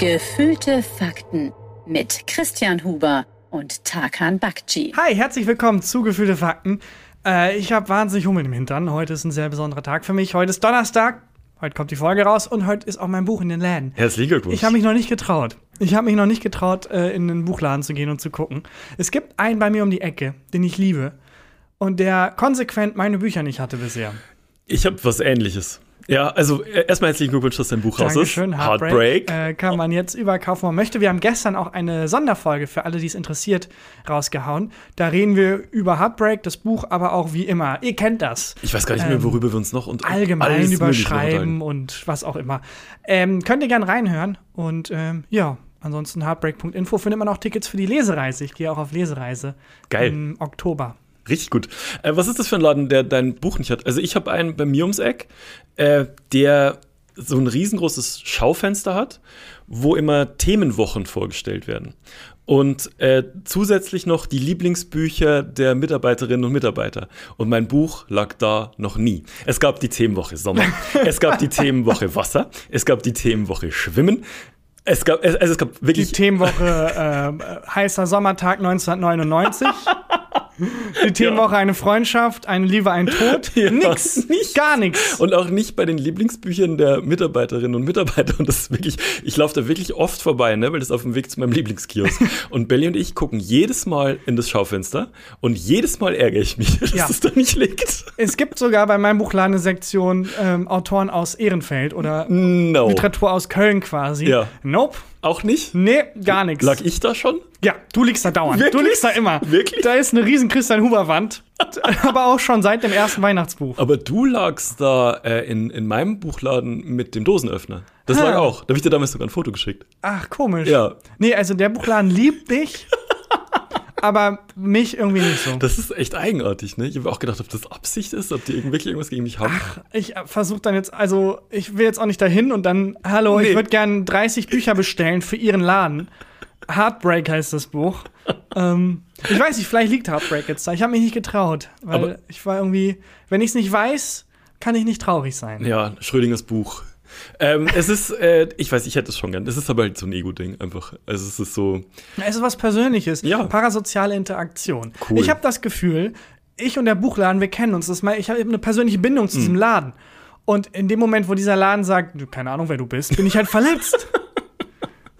Gefühlte Fakten mit Christian Huber und Tarkan Bakci. Hi, herzlich willkommen zu Gefühlte Fakten. Äh, ich habe wahnsinnig Hummel im Hintern. Heute ist ein sehr besonderer Tag für mich. Heute ist Donnerstag. Heute kommt die Folge raus und heute ist auch mein Buch in den Läden. Herzlichen Glückwunsch. Ich habe mich noch nicht getraut. Ich habe mich noch nicht getraut, äh, in den Buchladen zu gehen und zu gucken. Es gibt einen bei mir um die Ecke, den ich liebe und der konsequent meine Bücher nicht hatte bisher. Ich habe was Ähnliches. Ja, also äh, erstmal herzlichen Glückwunsch, dass dein Buch raus ist. Dankeschön, Heartbreak. Heartbreak. Äh, kann man jetzt überkaufen, man möchte. Wir haben gestern auch eine Sonderfolge für alle, die es interessiert, rausgehauen. Da reden wir über Heartbreak, das Buch, aber auch wie immer. Ihr kennt das. Ich weiß gar nicht mehr, ähm, worüber wir uns noch und allgemein überschreiben und was auch immer. Ähm, könnt ihr gerne reinhören und ähm, ja. Ansonsten heartbreak.info findet man auch Tickets für die Lesereise. Ich gehe auch auf Lesereise Geil. im Oktober. Richtig gut. Äh, was ist das für ein Laden, der dein Buch nicht hat? Also ich habe einen bei mir ums Eck, äh, der so ein riesengroßes Schaufenster hat, wo immer Themenwochen vorgestellt werden. Und äh, zusätzlich noch die Lieblingsbücher der Mitarbeiterinnen und Mitarbeiter. Und mein Buch lag da noch nie. Es gab die Themenwoche Sommer, es gab die Themenwoche Wasser, es gab die Themenwoche Schwimmen, es gab, also es gab wirklich. Die Themenwoche äh, heißer Sommertag 1999. Die Themenwoche eine Freundschaft, eine Liebe, ein Tod. Ja, nix, nicht. gar nichts. Und auch nicht bei den Lieblingsbüchern der Mitarbeiterinnen und Mitarbeiter. Und das ist wirklich, ich laufe da wirklich oft vorbei, ne, weil das ist auf dem Weg zu meinem Lieblingskiosk. und Belly und ich gucken jedes Mal in das Schaufenster und jedes Mal ärgere ich mich, dass ja. das da nicht liegt. Es gibt sogar bei meinem Buchladen eine Sektion ähm, Autoren aus Ehrenfeld oder no. Literatur aus Köln quasi. Ja. Nope. Auch nicht? Nee, gar nichts. Lag ich da schon? Ja, du liegst da dauernd. Wirklich? Du liegst da immer. Wirklich? Da ist eine riesen Christian Huber Wand, aber auch schon seit dem ersten Weihnachtsbuch. Aber du lagst da äh, in, in meinem Buchladen mit dem Dosenöffner. Das ha. lag auch. Da habe ich dir damals sogar ein Foto geschickt. Ach, komisch. Ja. Nee, also der Buchladen liebt dich. aber mich irgendwie nicht so. Das ist echt eigenartig, ne? Ich habe auch gedacht, ob das Absicht ist, ob die wirklich irgendwas gegen mich haben. Ach, ich versuche dann jetzt, also ich will jetzt auch nicht dahin und dann, hallo, nee. ich würde gerne 30 Bücher bestellen für ihren Laden. Heartbreak heißt das Buch. ähm, ich weiß nicht, vielleicht liegt Heartbreak jetzt da. Ich habe mich nicht getraut, weil Aber ich war irgendwie, wenn ich es nicht weiß, kann ich nicht traurig sein. Ja, Schrödingers Buch. Ähm, es ist, äh, ich weiß, ich hätte es schon gern. Es ist aber halt so ein Ego-Ding einfach. Also es ist so. Es ist was Persönliches. Ja. Parasoziale Interaktion. Cool. Ich habe das Gefühl, ich und der Buchladen, wir kennen uns. Das mal, ich habe eine persönliche Bindung zu mhm. diesem Laden. Und in dem Moment, wo dieser Laden sagt, keine Ahnung, wer du bist, bin ich halt verletzt.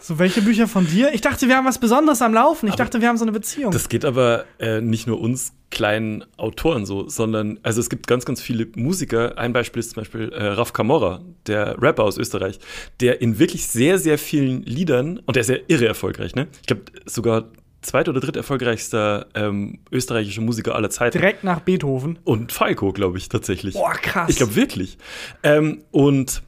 So, welche Bücher von dir? Ich dachte, wir haben was Besonderes am Laufen. Ich aber dachte, wir haben so eine Beziehung. Das geht aber äh, nicht nur uns kleinen Autoren so, sondern, also es gibt ganz, ganz viele Musiker. Ein Beispiel ist zum Beispiel äh, Raf Kamora, der Rapper aus Österreich, der in wirklich sehr, sehr vielen Liedern, und der ist ja irre erfolgreich, ne? Ich glaube, sogar zweit- oder dritt erfolgreichster ähm, österreichischer Musiker aller Zeiten. Direkt nach Beethoven. Und Falco, glaube ich, tatsächlich. Boah, krass. Ich glaube wirklich. Ähm, und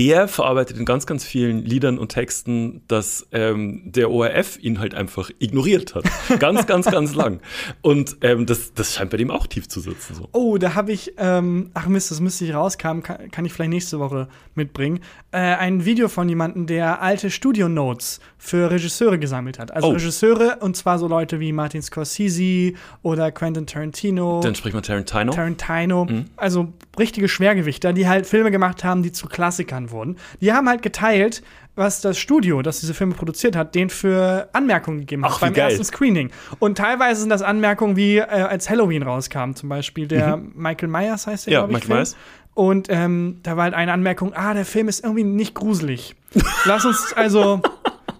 der verarbeitet in ganz, ganz vielen Liedern und Texten, dass ähm, der ORF ihn halt einfach ignoriert hat. ganz, ganz, ganz lang. Und ähm, das, das scheint bei dem auch tief zu sitzen. So. Oh, da habe ich, ähm, ach Mist, das müsste ich rauskamen, kann, kann ich vielleicht nächste Woche mitbringen. Äh, ein Video von jemandem, der alte Studio-Notes für Regisseure gesammelt hat. Also oh. Regisseure, und zwar so Leute wie Martin Scorsese oder Quentin Tarantino. Dann spricht man Tarantino. Tarantino. Mhm. Also richtige Schwergewichter, die halt Filme gemacht haben, die zu Klassikern wurden. Die haben halt geteilt, was das Studio, das diese Filme produziert hat, denen für Anmerkungen gegeben hat Ach, beim geil. ersten Screening. Und teilweise sind das Anmerkungen wie äh, als Halloween rauskam, zum Beispiel der mhm. Michael Myers heißt der, ja, glaube ich. Michael Myers. Und ähm, da war halt eine Anmerkung, ah, der Film ist irgendwie nicht gruselig. Lass uns also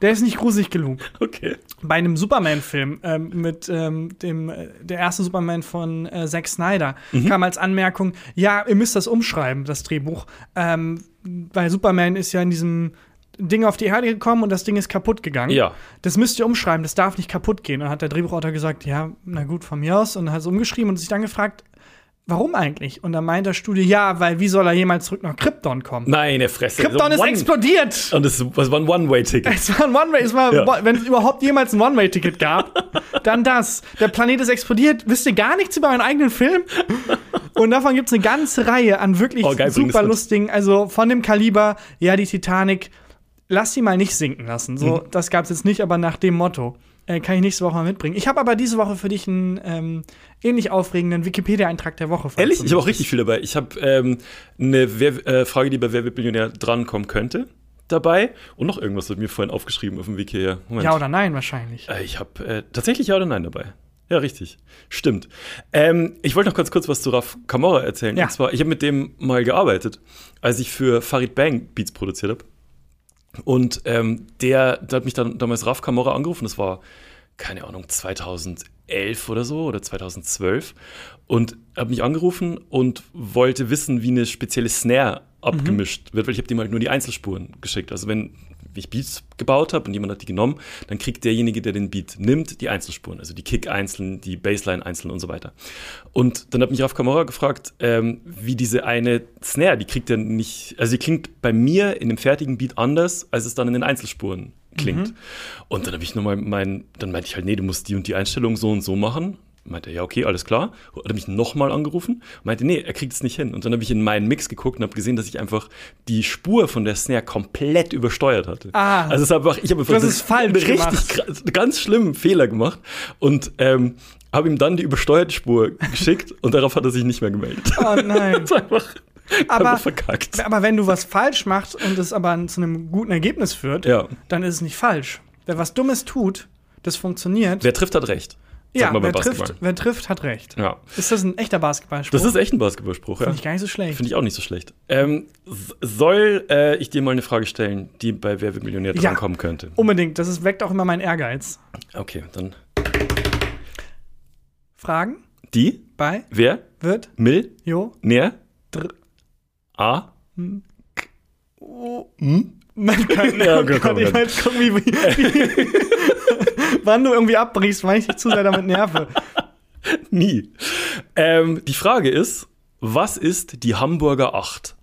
der ist nicht gruselig genug. Okay. Bei einem Superman-Film ähm, mit ähm, dem äh, der erste Superman von äh, Zack Snyder mhm. kam als Anmerkung, ja, ihr müsst das umschreiben, das Drehbuch, ähm, weil Superman ist ja in diesem Ding auf die Erde gekommen und das Ding ist kaputt gegangen. Ja. Das müsst ihr umschreiben, das darf nicht kaputt gehen. Und dann hat der Drehbuchautor gesagt, ja, na gut, von mir aus. Und dann hat es umgeschrieben und sich dann gefragt, warum eigentlich? Und dann meint das Studio, ja, weil wie soll er jemals zurück nach Krypton kommen? Nein, der Fresse. Krypton ist explodiert. Und es war ein One-Way-Ticket. Es war ein One-Way, es war, ja. wenn es überhaupt jemals ein One-Way-Ticket gab, dann das. Der Planet ist explodiert. Wisst ihr gar nichts über meinen eigenen Film? Und davon gibt es eine ganze Reihe an wirklich oh, geil, super lustigen, also von dem Kaliber, ja, die Titanic, lass sie mal nicht sinken lassen. So, mhm. das gab es jetzt nicht, aber nach dem Motto. Äh, kann ich nächste Woche mal mitbringen. Ich habe aber diese Woche für dich einen ähm, ähnlich aufregenden Wikipedia-Eintrag der Woche. Ehrlich? Ich habe auch richtig viel dabei. Ich habe ähm, eine Wer äh, Frage, die bei Wer wird Millionär drankommen könnte. dabei und noch irgendwas wird mir vorhin aufgeschrieben auf dem hierher. Moment. Ja oder nein wahrscheinlich. Äh, Ich habe äh, tatsächlich Ja oder Nein dabei. Ja, richtig. Stimmt. Ähm, ich wollte noch ganz kurz was zu Raf Kamora erzählen. Ja. Und zwar, ich habe mit dem mal gearbeitet, als ich für Farid Bang Beats produziert habe. Und ähm, der, der hat mich dann damals Raf Kamora angerufen. Das war, keine Ahnung, 2011 oder so oder 2012. Und hat mich angerufen und wollte wissen, wie eine spezielle Snare abgemischt wird, weil ich habe dem halt nur die Einzelspuren geschickt. Also wenn ich Beats gebaut habe und jemand hat die genommen, dann kriegt derjenige, der den Beat nimmt, die Einzelspuren, also die Kick einzeln, die Bassline einzeln und so weiter. Und dann hat mich Raf Kamora gefragt, ähm, wie diese eine Snare, die kriegt er nicht, also die klingt bei mir in dem fertigen Beat anders, als es dann in den Einzelspuren klingt. Und dann habe ich nochmal mein, dann meinte ich halt, nee, du musst die und die Einstellung so und so machen. Meinte er, ja, okay, alles klar. Hat er mich nochmal angerufen. Meinte, nee, er kriegt es nicht hin. Und dann habe ich in meinen Mix geguckt und habe gesehen, dass ich einfach die Spur von der Snare komplett übersteuert hatte. Ah. also es ist einfach, ich habe einfach Das ist falsch einen richtig ganz schlimmen Fehler gemacht und ähm, habe ihm dann die übersteuerte Spur geschickt und darauf hat er sich nicht mehr gemeldet. Oh nein. Das ist einfach, Aber- verkackt. aber wenn du was falsch machst und es aber zu einem guten Ergebnis führt, Ja. dann ist es nicht falsch. Wer was Dummes tut, das funktioniert. Wer trifft, hat recht. Ja, man wer trifft, wer trifft, hat recht. Ja. Ist das ein echter Basketballspruch? Das ist echt ein Basketballspruch, ja. Finde ich gar nicht so schlecht. Finde ich auch nicht so schlecht. Ähm, soll äh, ich dir mal eine Frage stellen, die bei Wer wird Millionär Ja. drankommen könnte? Unbedingt. Das ist, weckt auch immer meinen Ehrgeiz. Okay, dann Fragen die, bei wer, wird Mill, Jo Näher, Dr A, Man kann, Ja, okay, Gott, komm, will jetzt gucken, wie, wie wann du irgendwie abbrichst, weil ich dich zu sehr damit nerve. nie. Ähm, die Frage ist, was ist die Hamburger 8?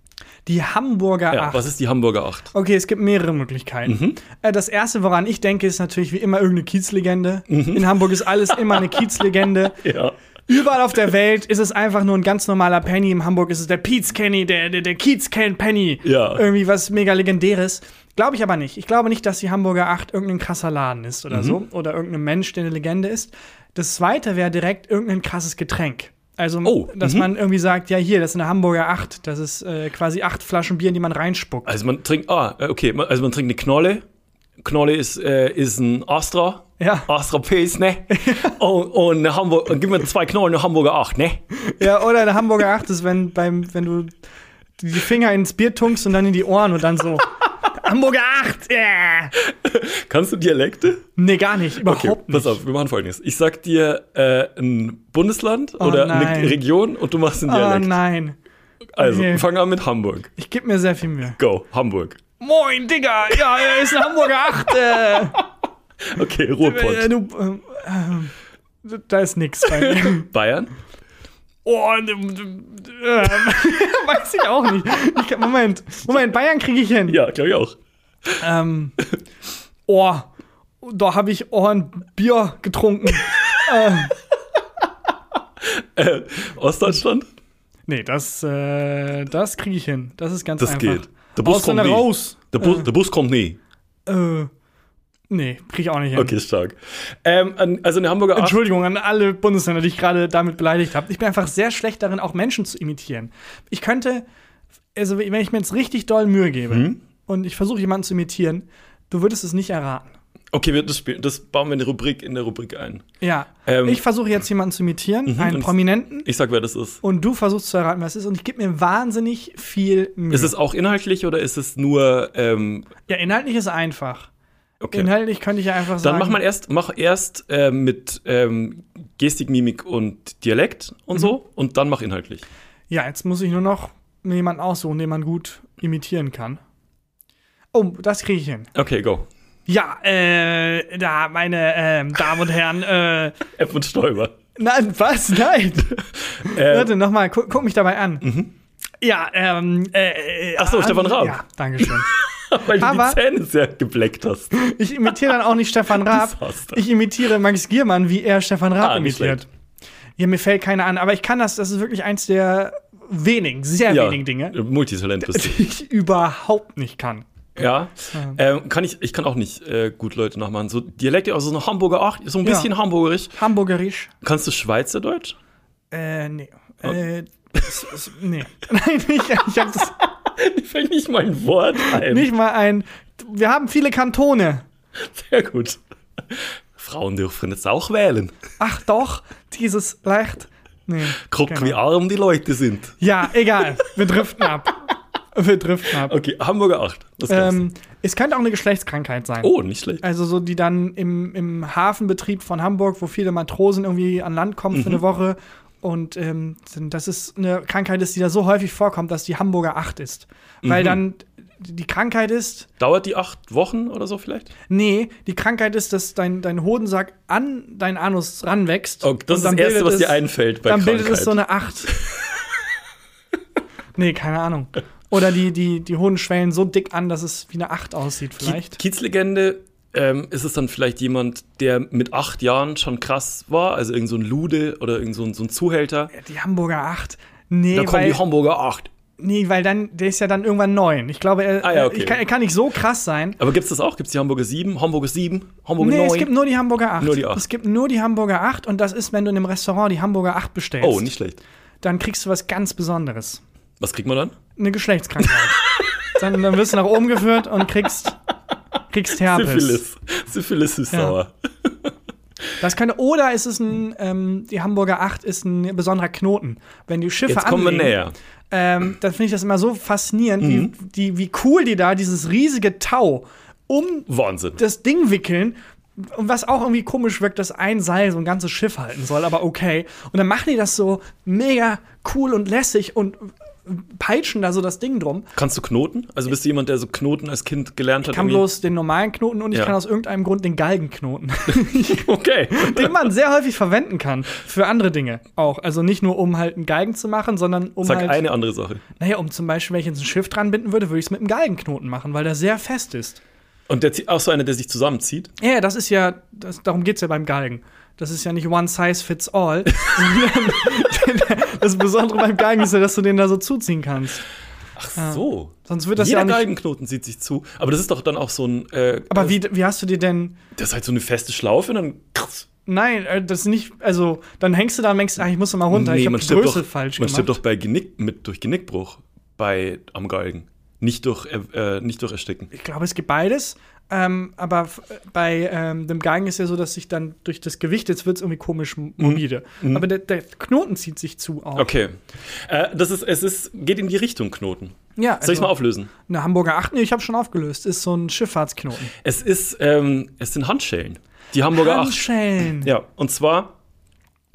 Die Hamburger Ja, 8. was ist die Hamburger 8? Okay, es gibt mehrere Möglichkeiten. Äh, Das erste, woran ich denke, ist natürlich wie immer irgendeine Kiezlegende. In Hamburg ist alles immer eine Kiezlegende. Ja. Überall auf der Welt ist es einfach nur ein ganz normaler Penny. In Hamburg ist es der Pietz Kenny, der, der, der Kiez Ken Penny. Ja. Irgendwie was mega legendäres. Glaube ich aber nicht. Ich glaube nicht, dass die Hamburger 8 irgendein krasser Laden ist oder so. Oder irgendein Mensch, der eine Legende ist. Das zweite wäre direkt irgendein krasses Getränk. Also, Oh, dass man irgendwie sagt, ja, hier, das ist eine Hamburger 8. Das ist äh, quasi acht Flaschen Bier, in die man reinspuckt. Also man trinkt, ah, okay, also man trinkt eine Knolle. Knolle ist, äh, ist ein Astra. Ja. Astra Pilz, ne? und, und eine Hamburg, und gib mir zwei Knollen, eine Hamburger 8, ne? Ja, oder eine Hamburger 8 ist, wenn, beim, wenn du die Finger ins Bier tunkst und dann in die Ohren und dann so. Hamburger 8! Yeah. Kannst du Dialekte? Nee, gar nicht. Überhaupt Okay, nicht. pass auf, wir machen folgendes. Ich sag dir äh, ein Bundesland oder nein. eine Region und du machst einen Oh Dialekt. nein. also, okay. fang an mit Hamburg. Ich gebe mir sehr viel Mühe. Go, Hamburg. Moin, Digga! Ja, er ist eine Hamburger 8. Äh, Okay, äh, Ruhrpott. du, äh, äh, da ist mir. Bayern? Oh, äh, äh, weiß ich auch nicht. Ich, Moment, Moment, Bayern kriege ich hin. Ja, glaube ich auch. Ähm, oh, da habe ich oh, ein Bier getrunken. Äh, Ostdeutschland? Nee, das, äh, das kriege ich hin. Das ist ganz Das einfach. geht. Der Bus Ausländer kommt nie. raus. Der, Bus, der Bus kommt nie. Äh, nee, kriege ich auch nicht hin. Okay, stark. Ähm, also eine Hamburger 8. Entschuldigung an alle Bundesländer, die ich gerade damit beleidigt habe. Ich bin einfach sehr schlecht darin, auch Menschen zu imitieren. Ich könnte, also wenn ich mir jetzt richtig doll Mühe gebe Mhm. und ich versuche jemanden zu imitieren, du würdest es nicht erraten. Okay, wir, das, spielen, das bauen wir in die Rubrik, in der Rubrik ein. Ja, Ähm, ich versuche jetzt jemanden zu imitieren, einen und- Prominenten, Ich sag, wer das ist. und du versuchst zu erraten, was es ist. Und ich gebe mir wahnsinnig viel Mühe. Ist es auch inhaltlich oder ist es nur. Ähm, ja, inhaltlich ist einfach. Okay. Inhaltlich könnte ich ja einfach sagen. Dann mach mal erst, mach erst äh, mit ähm, Gestik, Mimik und Dialekt und Mhm. so und dann mach inhaltlich. Ja, jetzt muss ich nur noch jemanden aussuchen, den man gut imitieren kann. Oh, das kriege ich hin. Okay, go. Ja, äh, da, meine ähm, Damen und Herren, äh, F und Stoiber. nein, was? Nein. Äh, Warte, nochmal, guck, guck mich dabei an. Ja, ähm, äh, äh, Ach so, äh, Stefan Raab. Ja, danke weil du aber- die Zähne sehr gebleckt hast. Ich imitiere dann auch nicht Stefan Raab. Du. Ich imitiere Max Giermann, wie er Stefan Raab Ah, imitiert. Ja, mir fällt keiner an, aber ich kann das, das ist wirklich eins der wenigen, sehr wenigen Dinge, Multitalent bist du. die ich überhaupt nicht kann. Ja. Ähm, kann ich, ich kann auch nicht äh, gut Leute nachmachen. So Dialekte, also so eine Hamburger 8, so ein Ja. bisschen hamburgerisch. Hamburgerisch. Kannst du Schweizerdeutsch? Äh, nee. Oh. Äh, nee. Nein, ich, ich hab das. Mir fällt nicht mal ein Wort ein. Nicht mal ein. Wir haben viele Kantone. Sehr gut. Frauen dürfen jetzt auch wählen. Ach doch, dieses leicht. Nee. Guck, genau. wie arm die Leute sind. Ja, egal. Wir driften ab. Wir driften ab. Okay, Hamburger 8. Was gab's? Ähm, es könnte auch eine Geschlechtskrankheit sein. oh, nicht schlecht. Also so, die dann im, im Hafenbetrieb von Hamburg, wo viele Matrosen irgendwie an Land kommen Mhm. für eine Woche. Und ähm, das ist eine Krankheit, ist, die da so häufig vorkommt, dass die Hamburger 8 ist. Weil Mhm. dann die Krankheit ist, Dauert die acht Wochen oder so vielleicht? nee, die Krankheit ist, dass dein, dein Hodensack an deinen Anus ranwächst. Oh, das ist das Erste, was es- dir einfällt bei Dann Krankheit. bildet es so eine 8. nee, keine Ahnung. Oder die, die, die Hoden schwellen so dick an, dass es wie eine 8 aussieht, vielleicht. Kiezlegende, ähm, ist es dann vielleicht jemand, der mit acht Jahren schon krass war? Also irgend so ein Lude oder irgend so ein, so ein Zuhälter? Die Hamburger 8. Nee, da kommt weil, die Hamburger 8. nee, weil dann, der ist ja dann irgendwann 9. Ich glaube, er, Ah, ja, okay. kann, er kann nicht so krass sein. Aber gibt's das auch? Gibt's die Hamburger 7, Hamburger 7, Hamburger Nee, 9? es gibt nur die Hamburger 8. Nur die 8. Es gibt nur die Hamburger 8 und das ist, wenn du in einem Restaurant die Hamburger 8 bestellst. oh, nicht schlecht. Dann kriegst du was ganz Besonderes. Was kriegt man dann? Eine Geschlechtskrankheit. dann, dann wirst du nach oben geführt und kriegst, kriegst Herpes. Syphilis. Syphilis ist Ja. sauer. Das könnte, oder ist es ein, ähm, die Hamburger 8 ist ein besonderer Knoten. Wenn die Schiffe Jetzt kommen wir anlegen, näher. ähm, dann finde ich das immer so faszinierend, Mhm. wie, die, wie cool die da dieses riesige Tau um Wahnsinn. das Ding wickeln. Und was auch irgendwie komisch wirkt, dass ein Seil so ein ganzes Schiff halten soll, aber okay. Und dann machen die das so mega cool und lässig und peitschen da so das Ding drum. Kannst du Knoten? Also bist du jemand, der so Knoten als Kind gelernt hat? Ich kann irgendwie? bloß den normalen Knoten und ich Ja. kann aus irgendeinem Grund den Galgenknoten, Okay. den man sehr häufig verwenden kann für andere Dinge auch. Also nicht nur um halt einen Galgen zu machen, sondern um Sag halt, eine andere Sache. naja, um zum Beispiel, wenn ich jetzt ein Schiff dran binden würde, würde ich es mit einem Galgenknoten machen, weil der sehr fest ist. Und der zieht auch so einer, der sich zusammenzieht. Ja, das ist ja, das, darum geht's ja beim Galgen. Das ist ja nicht one size fits all. das Besondere beim Galgen ist ja, dass du den da so zuziehen kannst. Ach so. Sonst wird das Jeder ja nicht. Galgenknoten zieht sich zu. Aber das ist doch dann auch so ein. Äh, Aber wie, wie hast du dir denn. Das ist halt so eine feste Schlaufe und dann. Nein, äh, das ist nicht. Also, dann hängst du da und denkst, ach, ich muss doch mal runter. ich habe man die stirbt Größe doch, falsch man gemacht. stirbt doch bei Genick, mit, durch Genickbruch bei, am Galgen. Nicht durch, äh, äh, nicht durch Ersticken. Ich glaube, es gibt beides. Ähm, aber bei ähm, dem Galgen ist ja so, dass sich dann durch das Gewicht, jetzt wird es irgendwie komisch m- morbide. Aber der, der Knoten zieht sich zu auch. Mhm. Okay. Äh, das ist, es ist, geht in die Richtung Knoten. Ja, Soll ich also, mal auflösen? Eine Hamburger 8, nee, ich habe schon aufgelöst. Ist so ein Schifffahrtsknoten. Es ist, ähm, es sind Handschellen. Die Hamburger 8. Handschellen. Ja, und zwar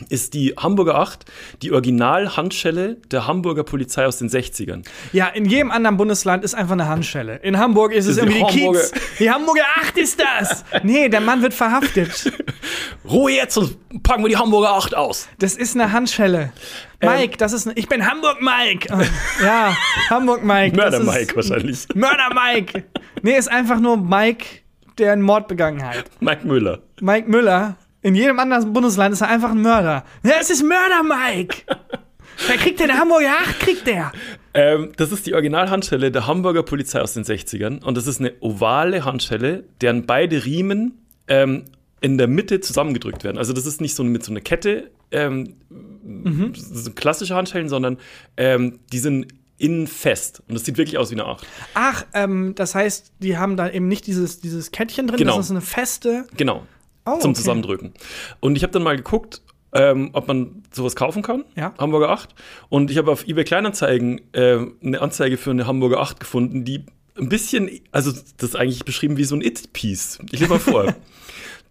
ist die Hamburger 8 die Original-Handschelle der Hamburger Polizei aus den 60ern. Ja, in jedem anderen Bundesland ist einfach eine Handschelle. In Hamburg ist es ist irgendwie die Hamburger- Kiez. Die Hamburger 8 ist das. Nee, der Mann wird verhaftet. Ruhe jetzt und packen wir die Hamburger 8 aus. Das ist eine Handschelle. Ähm. Mike, das ist ich bin Hamburg Mike. Ja, Hamburg Mike. Mörder Mike wahrscheinlich. Mörder Mike. Nee, ist einfach nur Mike, der einen Mord begangen hat. Mike Müller. Mike Müller. In jedem anderen Bundesland ist er einfach ein Mörder. Ja, es ist Mörder Mike. Wer kriegt denn der Hamburger 8? Kriegt der. Ähm, das ist die Originalhandschelle der Hamburger Polizei aus den 60ern. Und das ist eine ovale Handschelle, deren beide Riemen ähm, in der Mitte zusammengedrückt werden. Also das ist nicht so mit so einer Kette, ähm, so klassische Handschellen, sondern ähm, die sind innen fest. Und das sieht wirklich aus wie eine 8. Ach, ähm, das heißt, die haben da eben nicht dieses, dieses Kettchen drin, Genau. das ist eine feste. Genau. Oh, zum okay. Zusammendrücken. Und ich habe dann mal geguckt, ähm, ob man sowas kaufen kann. Ja. Hamburger 8. Und ich habe auf eBay Kleinanzeigen äh, eine Anzeige für eine Hamburger 8 gefunden, die ein bisschen, also das ist eigentlich beschrieben wie so ein It-Piece. Ich lese mal vor.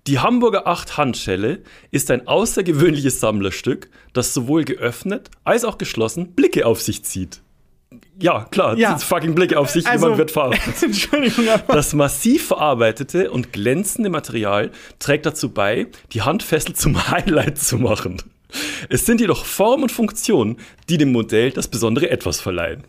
Die Hamburger 8 Handschelle ist ein außergewöhnliches Sammlerstück, das sowohl geöffnet als auch geschlossen Blicke auf sich zieht. Ja, klar, Ja. fucking Blicke auf sich, Also- jemand wird verhaftet. Entschuldigung, aber. Das massiv verarbeitete und glänzende Material trägt dazu bei, die Handfessel zum Highlight zu machen. Es sind jedoch Form und Funktion, die dem Modell das besondere Etwas verleihen.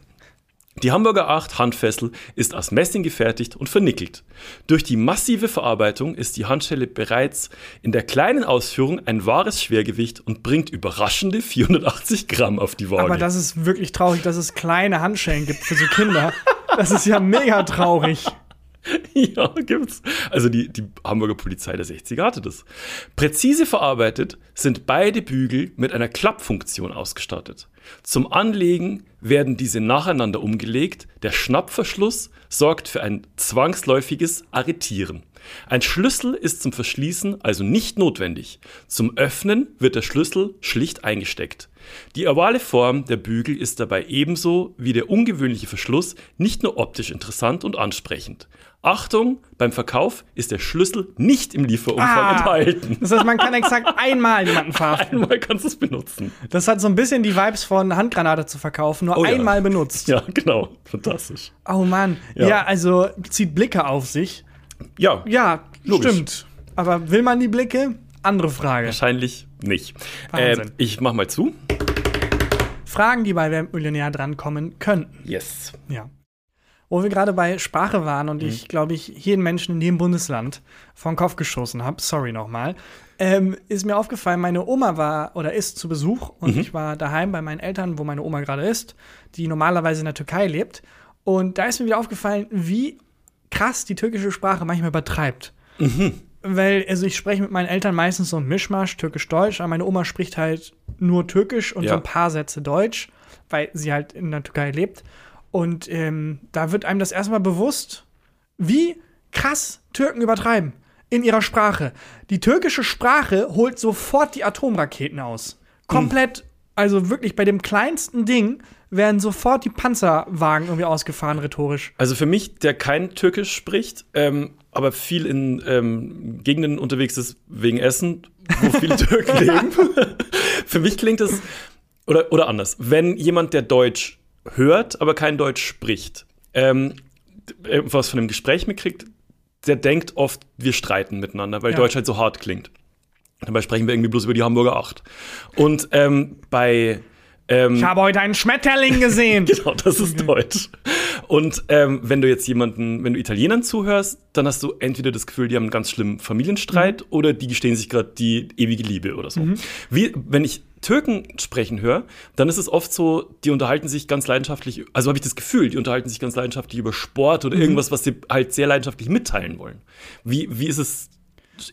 Die Hamburger 8 Handfessel ist aus Messing gefertigt und vernickelt. Durch die massive Verarbeitung ist die Handschelle bereits in der kleinen Ausführung ein wahres Schwergewicht und bringt überraschende 480 Gramm auf die Waage. Aber das ist wirklich traurig, dass es kleine Handschellen gibt für so Kinder. Das ist ja mega traurig. ja, gibt's. Also die, die Hamburger Polizei der 60er hatte das. Präzise verarbeitet sind beide Bügel mit einer Klappfunktion ausgestattet. Zum Anlegen werden diese nacheinander umgelegt. Der Schnappverschluss sorgt für ein zwangsläufiges Arretieren. Ein Schlüssel ist zum Verschließen also nicht notwendig. Zum Öffnen wird der Schlüssel schlicht eingesteckt. Die ovale Form der Bügel ist dabei ebenso wie der ungewöhnliche Verschluss nicht nur optisch interessant und ansprechend. Achtung, beim Verkauf ist der Schlüssel nicht im Lieferumfang Ah. enthalten. Das heißt, man kann exakt einmal jemanden verhaften. Einmal kannst du es benutzen. Das hat so ein bisschen die Vibes von Handgranate zu verkaufen, nur Oh ja. einmal benutzt. Ja, genau. Fantastisch. Oh Mann. Ja. Ja. also zieht Blicke auf sich. Ja, Ja, Logisch. stimmt. Aber will man die Blicke? Andere Frage. wahrscheinlich nicht. Wahnsinn. Äh, ich mach mal zu. Fragen, die bei Wer Millionär drankommen könnten. Yes. Ja. Wo wir gerade bei Sprache waren und ich, glaube ich, jeden Menschen in jedem Bundesland vor den Kopf geschossen habe, sorry nochmal, ähm, ist mir aufgefallen, meine Oma war oder ist zu Besuch und ich war daheim bei meinen Eltern, wo meine Oma gerade ist, die normalerweise in der Türkei lebt. Und da ist mir wieder aufgefallen, wie krass die türkische Sprache manchmal übertreibt. Weil, also ich spreche mit meinen Eltern meistens so ein Mischmasch, türkisch-deutsch, aber meine Oma spricht halt nur türkisch und Ja. so ein paar Sätze deutsch, weil sie halt in der Türkei lebt. Und ähm, da wird einem das erstmal bewusst, wie krass Türken übertreiben in ihrer Sprache. Die türkische Sprache holt sofort die Atomraketen aus. Komplett, also wirklich bei dem kleinsten Ding werden sofort die Panzerwagen irgendwie ausgefahren, rhetorisch. Also für mich, der kein Türkisch spricht, ähm, aber viel in ähm, Gegenden unterwegs ist wegen Essen, wo viele Türken leben. für mich klingt es, oder, oder anders, wenn jemand, der Deutsch hört, aber kein Deutsch spricht, ähm, was von einem Gespräch mitkriegt, der denkt oft, wir streiten miteinander, weil Ja. Deutsch halt so hart klingt. Dabei sprechen wir irgendwie bloß über die Hamburger Acht. Und ähm, bei ähm, Ich habe heute einen Schmetterling gesehen. Genau, das ist Deutsch. Und ähm, wenn du jetzt jemanden, wenn du Italienern zuhörst, dann hast du entweder das Gefühl, die haben einen ganz schlimmen Familienstreit oder die gestehen sich gerade die ewige Liebe oder so. Wie, wenn ich Türken sprechen höre, dann ist es oft so, die unterhalten sich ganz leidenschaftlich, also habe ich das Gefühl, die unterhalten sich ganz leidenschaftlich über Sport oder irgendwas, was sie halt sehr leidenschaftlich mitteilen wollen. Wie, wie ist es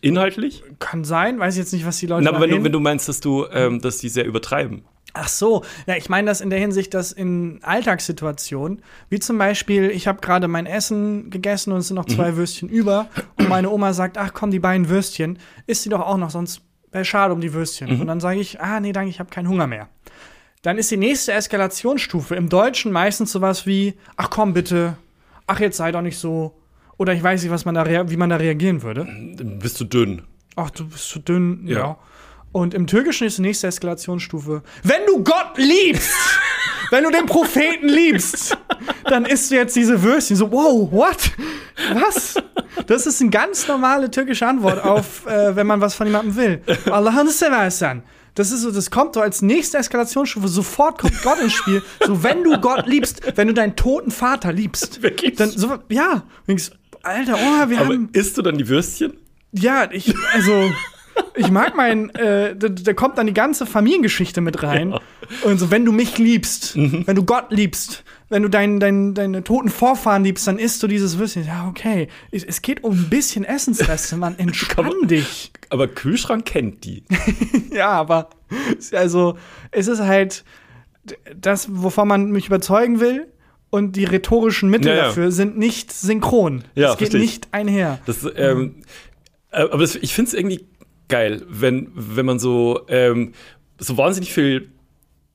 inhaltlich? Kann sein, weiß ich jetzt nicht, was die Leute Na, aber wenn du, wenn du meinst, dass du, ähm, dass die sehr übertreiben. Ach so, ja, ich meine das in der Hinsicht, dass in Alltagssituationen, wie zum Beispiel, ich habe gerade mein Essen gegessen und es sind noch zwei Würstchen über und meine Oma sagt, ach komm, die beiden Würstchen, isst sie doch auch noch, sonst wäre schade um die Würstchen. Und dann sage ich, ah nee, danke, ich habe keinen Hunger mehr. Dann ist die nächste Eskalationsstufe im Deutschen meistens sowas wie, ach komm bitte, ach jetzt sei doch nicht so. Oder ich weiß nicht, was man da wie man da reagieren würde. Bist du dünn? Ach, du bist so dünn, ja. Ja. Und im Türkischen ist die nächste Eskalationsstufe. Wenn du Gott liebst, wenn du den Propheten liebst, dann isst du jetzt diese Würstchen. So, wow, what? Was? Das ist eine ganz normale türkische Antwort auf, äh, wenn man was von jemandem will. Allah'ını seversen. Das ist so, das kommt so als nächste Eskalationsstufe. Sofort kommt Gott ins Spiel. So, wenn du Gott liebst, wenn du deinen toten Vater liebst, Wirklich? dann so, ja. Denkst, Alter, oh, wir Aber haben. isst du dann die Würstchen? Ja, ich, also, ich mag mein, äh, da, da kommt dann die ganze Familiengeschichte mit rein. Und so, wenn du mich liebst, Mhm. wenn du Gott liebst, wenn du dein, dein, deine toten Vorfahren liebst, dann isst du dieses Würstchen. Ja, okay. Es, es geht um ein bisschen Essensreste, Mann. Entspann dich. Aber Kühlschrank kennt die. Ja, aber, also, es ist halt das, wovon man mich überzeugen will. Und die rhetorischen Mittel Ja, ja. dafür sind nicht synchron. Ja, es geht nicht einher. Das, ähm, äh, aber das, ich finde es irgendwie geil, wenn, wenn man so, ähm, so wahnsinnig viel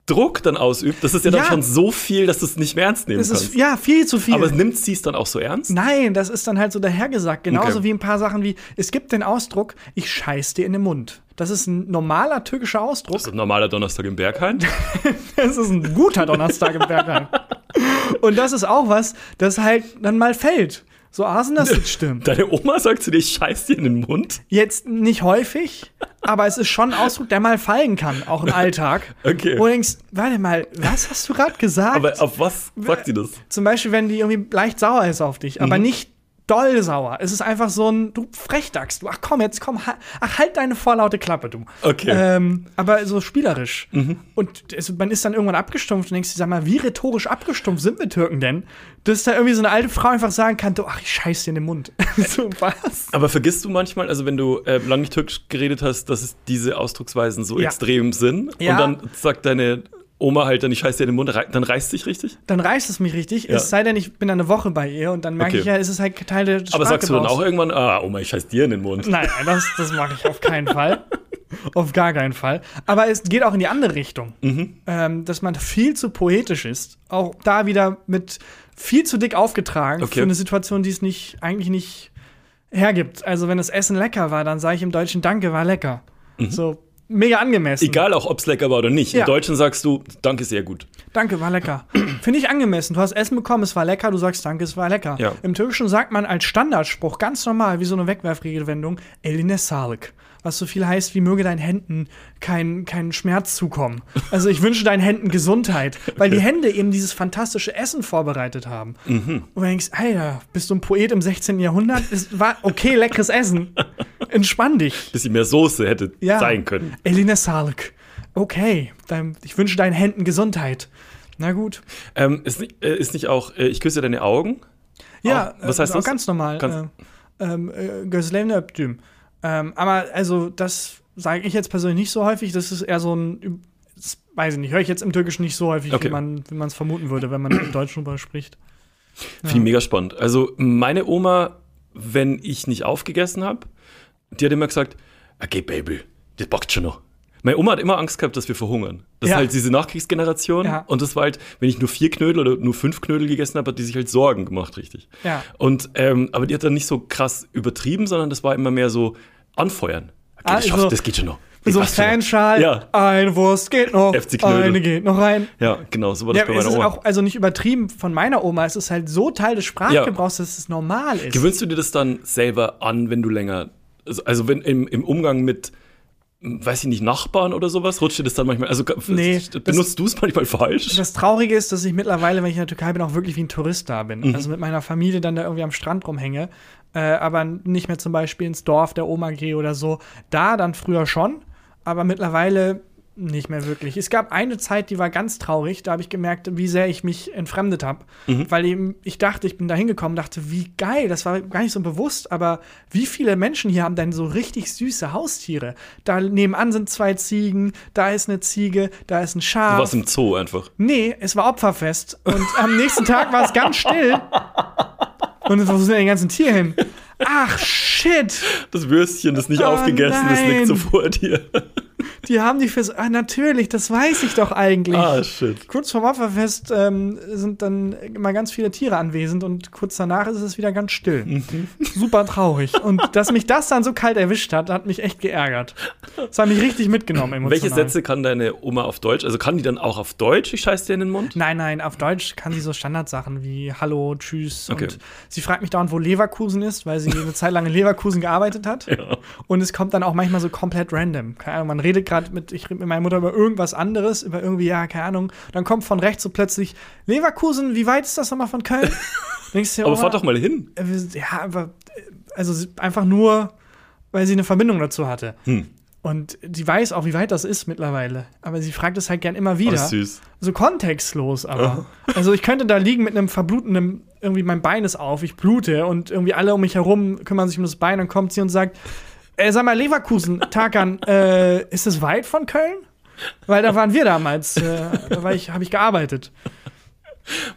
Druck dann ausübt. Das ist ja, Ja. dann schon so viel, dass du es nicht mehr ernst nehmen Es kannst. ist, ja, viel zu viel. aber nimmt sie es dann auch so ernst? Nein, das ist dann halt so dahergesagt. Genauso Okay. wie ein paar Sachen wie, es gibt den Ausdruck, ich scheiß dir in den Mund. Das ist ein normaler türkischer Ausdruck. Das ist ein normaler Donnerstag im Berghain. Das ist ein guter Donnerstag im Bergheim. Und das ist auch was, das halt dann mal fällt. So Asen, das stimmt. Deine Oma sagt zu dir, ich scheiß dir in den Mund. Jetzt nicht häufig, aber es ist schon ein Ausdruck, der mal fallen kann, auch im Alltag. Okay. Wo du denkst, warte mal, was hast du gerade gesagt? Aber auf was sagt sie das? Zum Beispiel, wenn die irgendwie leicht sauer ist auf dich, aber nicht doll sauer. Es ist einfach so ein, du Frechdachs, du, ach komm, jetzt komm, ha, ach halt deine vorlaute Klappe, du. Okay. Ähm, aber so spielerisch. Und es, man ist dann irgendwann abgestumpft und denkst dir, sag mal, wie rhetorisch abgestumpft sind wir Türken denn? Dass da irgendwie so eine alte Frau einfach sagen kann, du, ach, ich scheiß dir in den Mund. so, was? Aber vergisst du manchmal, also wenn du äh, lange nicht Türkisch geredet hast, dass es diese Ausdrucksweisen so Ja. extrem sind Ja. und dann sagt deine Oma halt dann, ich scheiß dir in den Mund, dann reißt sich richtig? Dann reißt es mich richtig. Ja. Es sei denn, ich bin eine Woche bei ihr und dann merke Okay. ich ja, es ist halt Teil des Aber sagst du dann auch irgendwann, ah, Oma, ich scheiß dir in den Mund? Nein, das, das mache ich auf keinen Fall. auf gar keinen Fall. Aber es geht auch in die andere Richtung. Mhm. Ähm, dass man viel zu poetisch ist. Auch da wieder mit viel zu dick aufgetragen Okay. für eine Situation, die es nicht, eigentlich nicht hergibt. Also, wenn das Essen lecker war, dann sage ich im Deutschen Danke, war lecker. So mega angemessen. Egal auch, ob es lecker war oder nicht. Ja. Im Deutschen sagst du, danke, sehr gut. Danke, war lecker. Finde ich angemessen. Du hast Essen bekommen, es war lecker, du sagst Danke, es war lecker. Ja. Im Türkischen sagt man als Standardspruch ganz normal, wie so eine Wegwerfredewendung, Eline sağlık. Was so viel heißt, wie möge deinen Händen kein, kein Schmerz zukommen. Also ich wünsche deinen Händen Gesundheit, weil die Hände eben dieses fantastische Essen vorbereitet haben. Mhm. Und du denkst, Alter, bist du ein Poet im 16. Jahrhundert? Es war okay, leckeres Essen. Entspann dich. Bisschen mehr Soße hätte Ja. sein können. Eline Sağlık. Okay, dann, ich wünsche deinen Händen Gesundheit. Na gut. Ähm, ist, nicht, äh, ist nicht auch, äh, ich küsse deine Augen? Ja, Auch- was äh, heißt auch das? ganz normal. Ganz- äh, ähm, äh. Ähm, aber also, das sage ich jetzt persönlich nicht so häufig. Das ist eher so ein, das weiß ich nicht, höre ich jetzt im Türkischen nicht so häufig, Okay. wie man es vermuten würde, wenn man im Deutschen drüber spricht. Finde ich mega spannend. Also, meine Oma, wenn ich nicht aufgegessen habe, die hat immer gesagt, okay, Baby, das backt schon noch. Meine Oma hat immer Angst gehabt, dass wir verhungern. Das Ja. ist halt diese Nachkriegsgeneration. Ja. Und das war halt, wenn ich nur vier Knödel oder nur fünf Knödel gegessen habe, hat die sich halt Sorgen gemacht, richtig. Ja. Und, ähm, aber die hat dann nicht so krass übertrieben, sondern das war immer mehr so anfeuern. Okay, das, Also, schaffst, das geht schon noch. So ein schon noch. Fanschal, Ja. eine Wurst geht noch, eine geht noch rein. Ja, genau, so war das Ja, bei meiner ist Oma. auch also nicht übertrieben von meiner Oma. Es ist halt so Teil des Sprachgebrauchs, dass es normal ist. Gewöhnst du dir das dann selber an, wenn du länger, also, also wenn im, im Umgang mit, weiß ich nicht, Nachbarn oder sowas, rutscht dir das dann manchmal, also Nee, benutzt du es manchmal falsch? Das Traurige ist, dass ich mittlerweile, wenn ich in der Türkei bin, auch wirklich wie ein Tourist da bin. Mhm. Also mit meiner Familie dann da irgendwie am Strand rumhänge, äh, aber nicht mehr zum Beispiel ins Dorf der Oma gehe oder so. Da dann früher schon, aber mittlerweile nicht mehr wirklich. Es gab eine Zeit, die war ganz traurig. Da habe ich gemerkt, wie sehr ich mich entfremdet habe. Mhm. Weil eben, ich dachte, ich bin da hingekommen, dachte, wie geil, das war gar nicht so bewusst, aber wie viele Menschen hier haben denn so richtig süße Haustiere? Da nebenan sind zwei Ziegen, da ist eine Ziege, da ist ein Schaf. Du warst im Zoo einfach. Nee, es war Opferfest. Und am nächsten Tag war es ganz still. Und wo sind denn die ganzen Tiere hin? Ach, shit. Das Würstchen, das nicht Oh, aufgegessen ist, liegt nein. so vor dir. Die haben die fürs. Ah, natürlich, das weiß ich doch eigentlich. ah, shit. Kurz vorm Opferfest ähm, sind dann immer ganz viele Tiere anwesend und kurz danach ist es wieder ganz still. Mhm. Super traurig. Und dass mich das dann so kalt erwischt hat, hat mich echt geärgert. Das hat mich richtig mitgenommen emotional. Welche Sätze kann deine Oma auf Deutsch? Also kann die dann auch auf Deutsch, ich scheiß dir in den Mund? Nein, nein, auf Deutsch kann sie so Standardsachen wie Hallo, Tschüss. Okay. Und sie fragt mich dauernd, wo Leverkusen ist, weil sie eine Zeit lang in Leverkusen gearbeitet hat. Ja. Und es kommt dann auch manchmal so komplett random. Keine Ahnung, man redet gerade mit, ich rede mit meiner Mutter über irgendwas anderes, über irgendwie, ja, keine Ahnung. Dann kommt von rechts so plötzlich, Leverkusen, wie weit ist das nochmal von Köln? Denkst du dir, Aber oh, fahr doch mal hin. äh, Ja, aber, äh, also einfach nur, weil sie eine Verbindung dazu hatte. Hm. Und sie weiß auch, wie weit das ist mittlerweile. Aber sie fragt es halt gern immer Oh, wieder. ist süß. So kontextlos, aber. Also ich könnte da liegen mit einem verblutenden, irgendwie mein Bein ist auf, ich blute und irgendwie alle um mich herum kümmern sich um das Bein, dann kommt sie und sagt, äh, sag mal, Leverkusen, Tarkan, äh, ist es weit von Köln? Weil da waren wir damals, äh, da war ich, habe ich gearbeitet.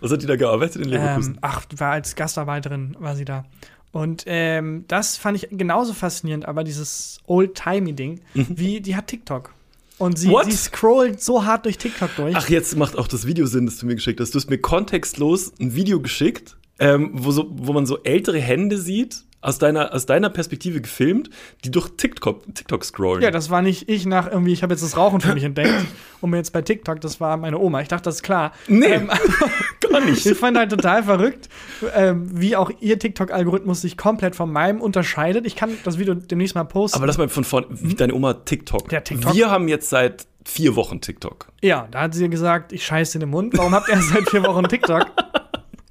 Was hat die da gearbeitet in Leverkusen? Ähm, ach, war als Gastarbeiterin, war sie da. Und ähm, das fand ich genauso faszinierend, aber dieses Old-Timey-Ding, wie die hat TikTok. Und sie, What? sie scrollt so hart durch TikTok durch. Ach, jetzt macht auch das Video Sinn, das du mir geschickt hast. Du hast mir kontextlos ein Video geschickt, ähm, wo, so, wo man so ältere Hände sieht, aus deiner, aus deiner Perspektive gefilmt, die durch TikTok, TikTok scrollen. Ja, das war nicht ich nach irgendwie, ich habe jetzt das Rauchen für mich entdeckt und mir jetzt bei TikTok, das war meine Oma. Ich dachte, das ist klar. Nee, Ähm, gar nicht. ich fand halt total verrückt, ähm, wie auch ihr TikTok-Algorithmus sich komplett von meinem unterscheidet. Ich kann das Video demnächst mal posten. Aber lass mal von vorne, wie deine Oma TikTok. Ja, TikTok. Wir haben jetzt seit vier Wochen TikTok. ja, da hat sie gesagt, ich scheiße in den Mund. Warum habt ihr seit vier Wochen TikTok?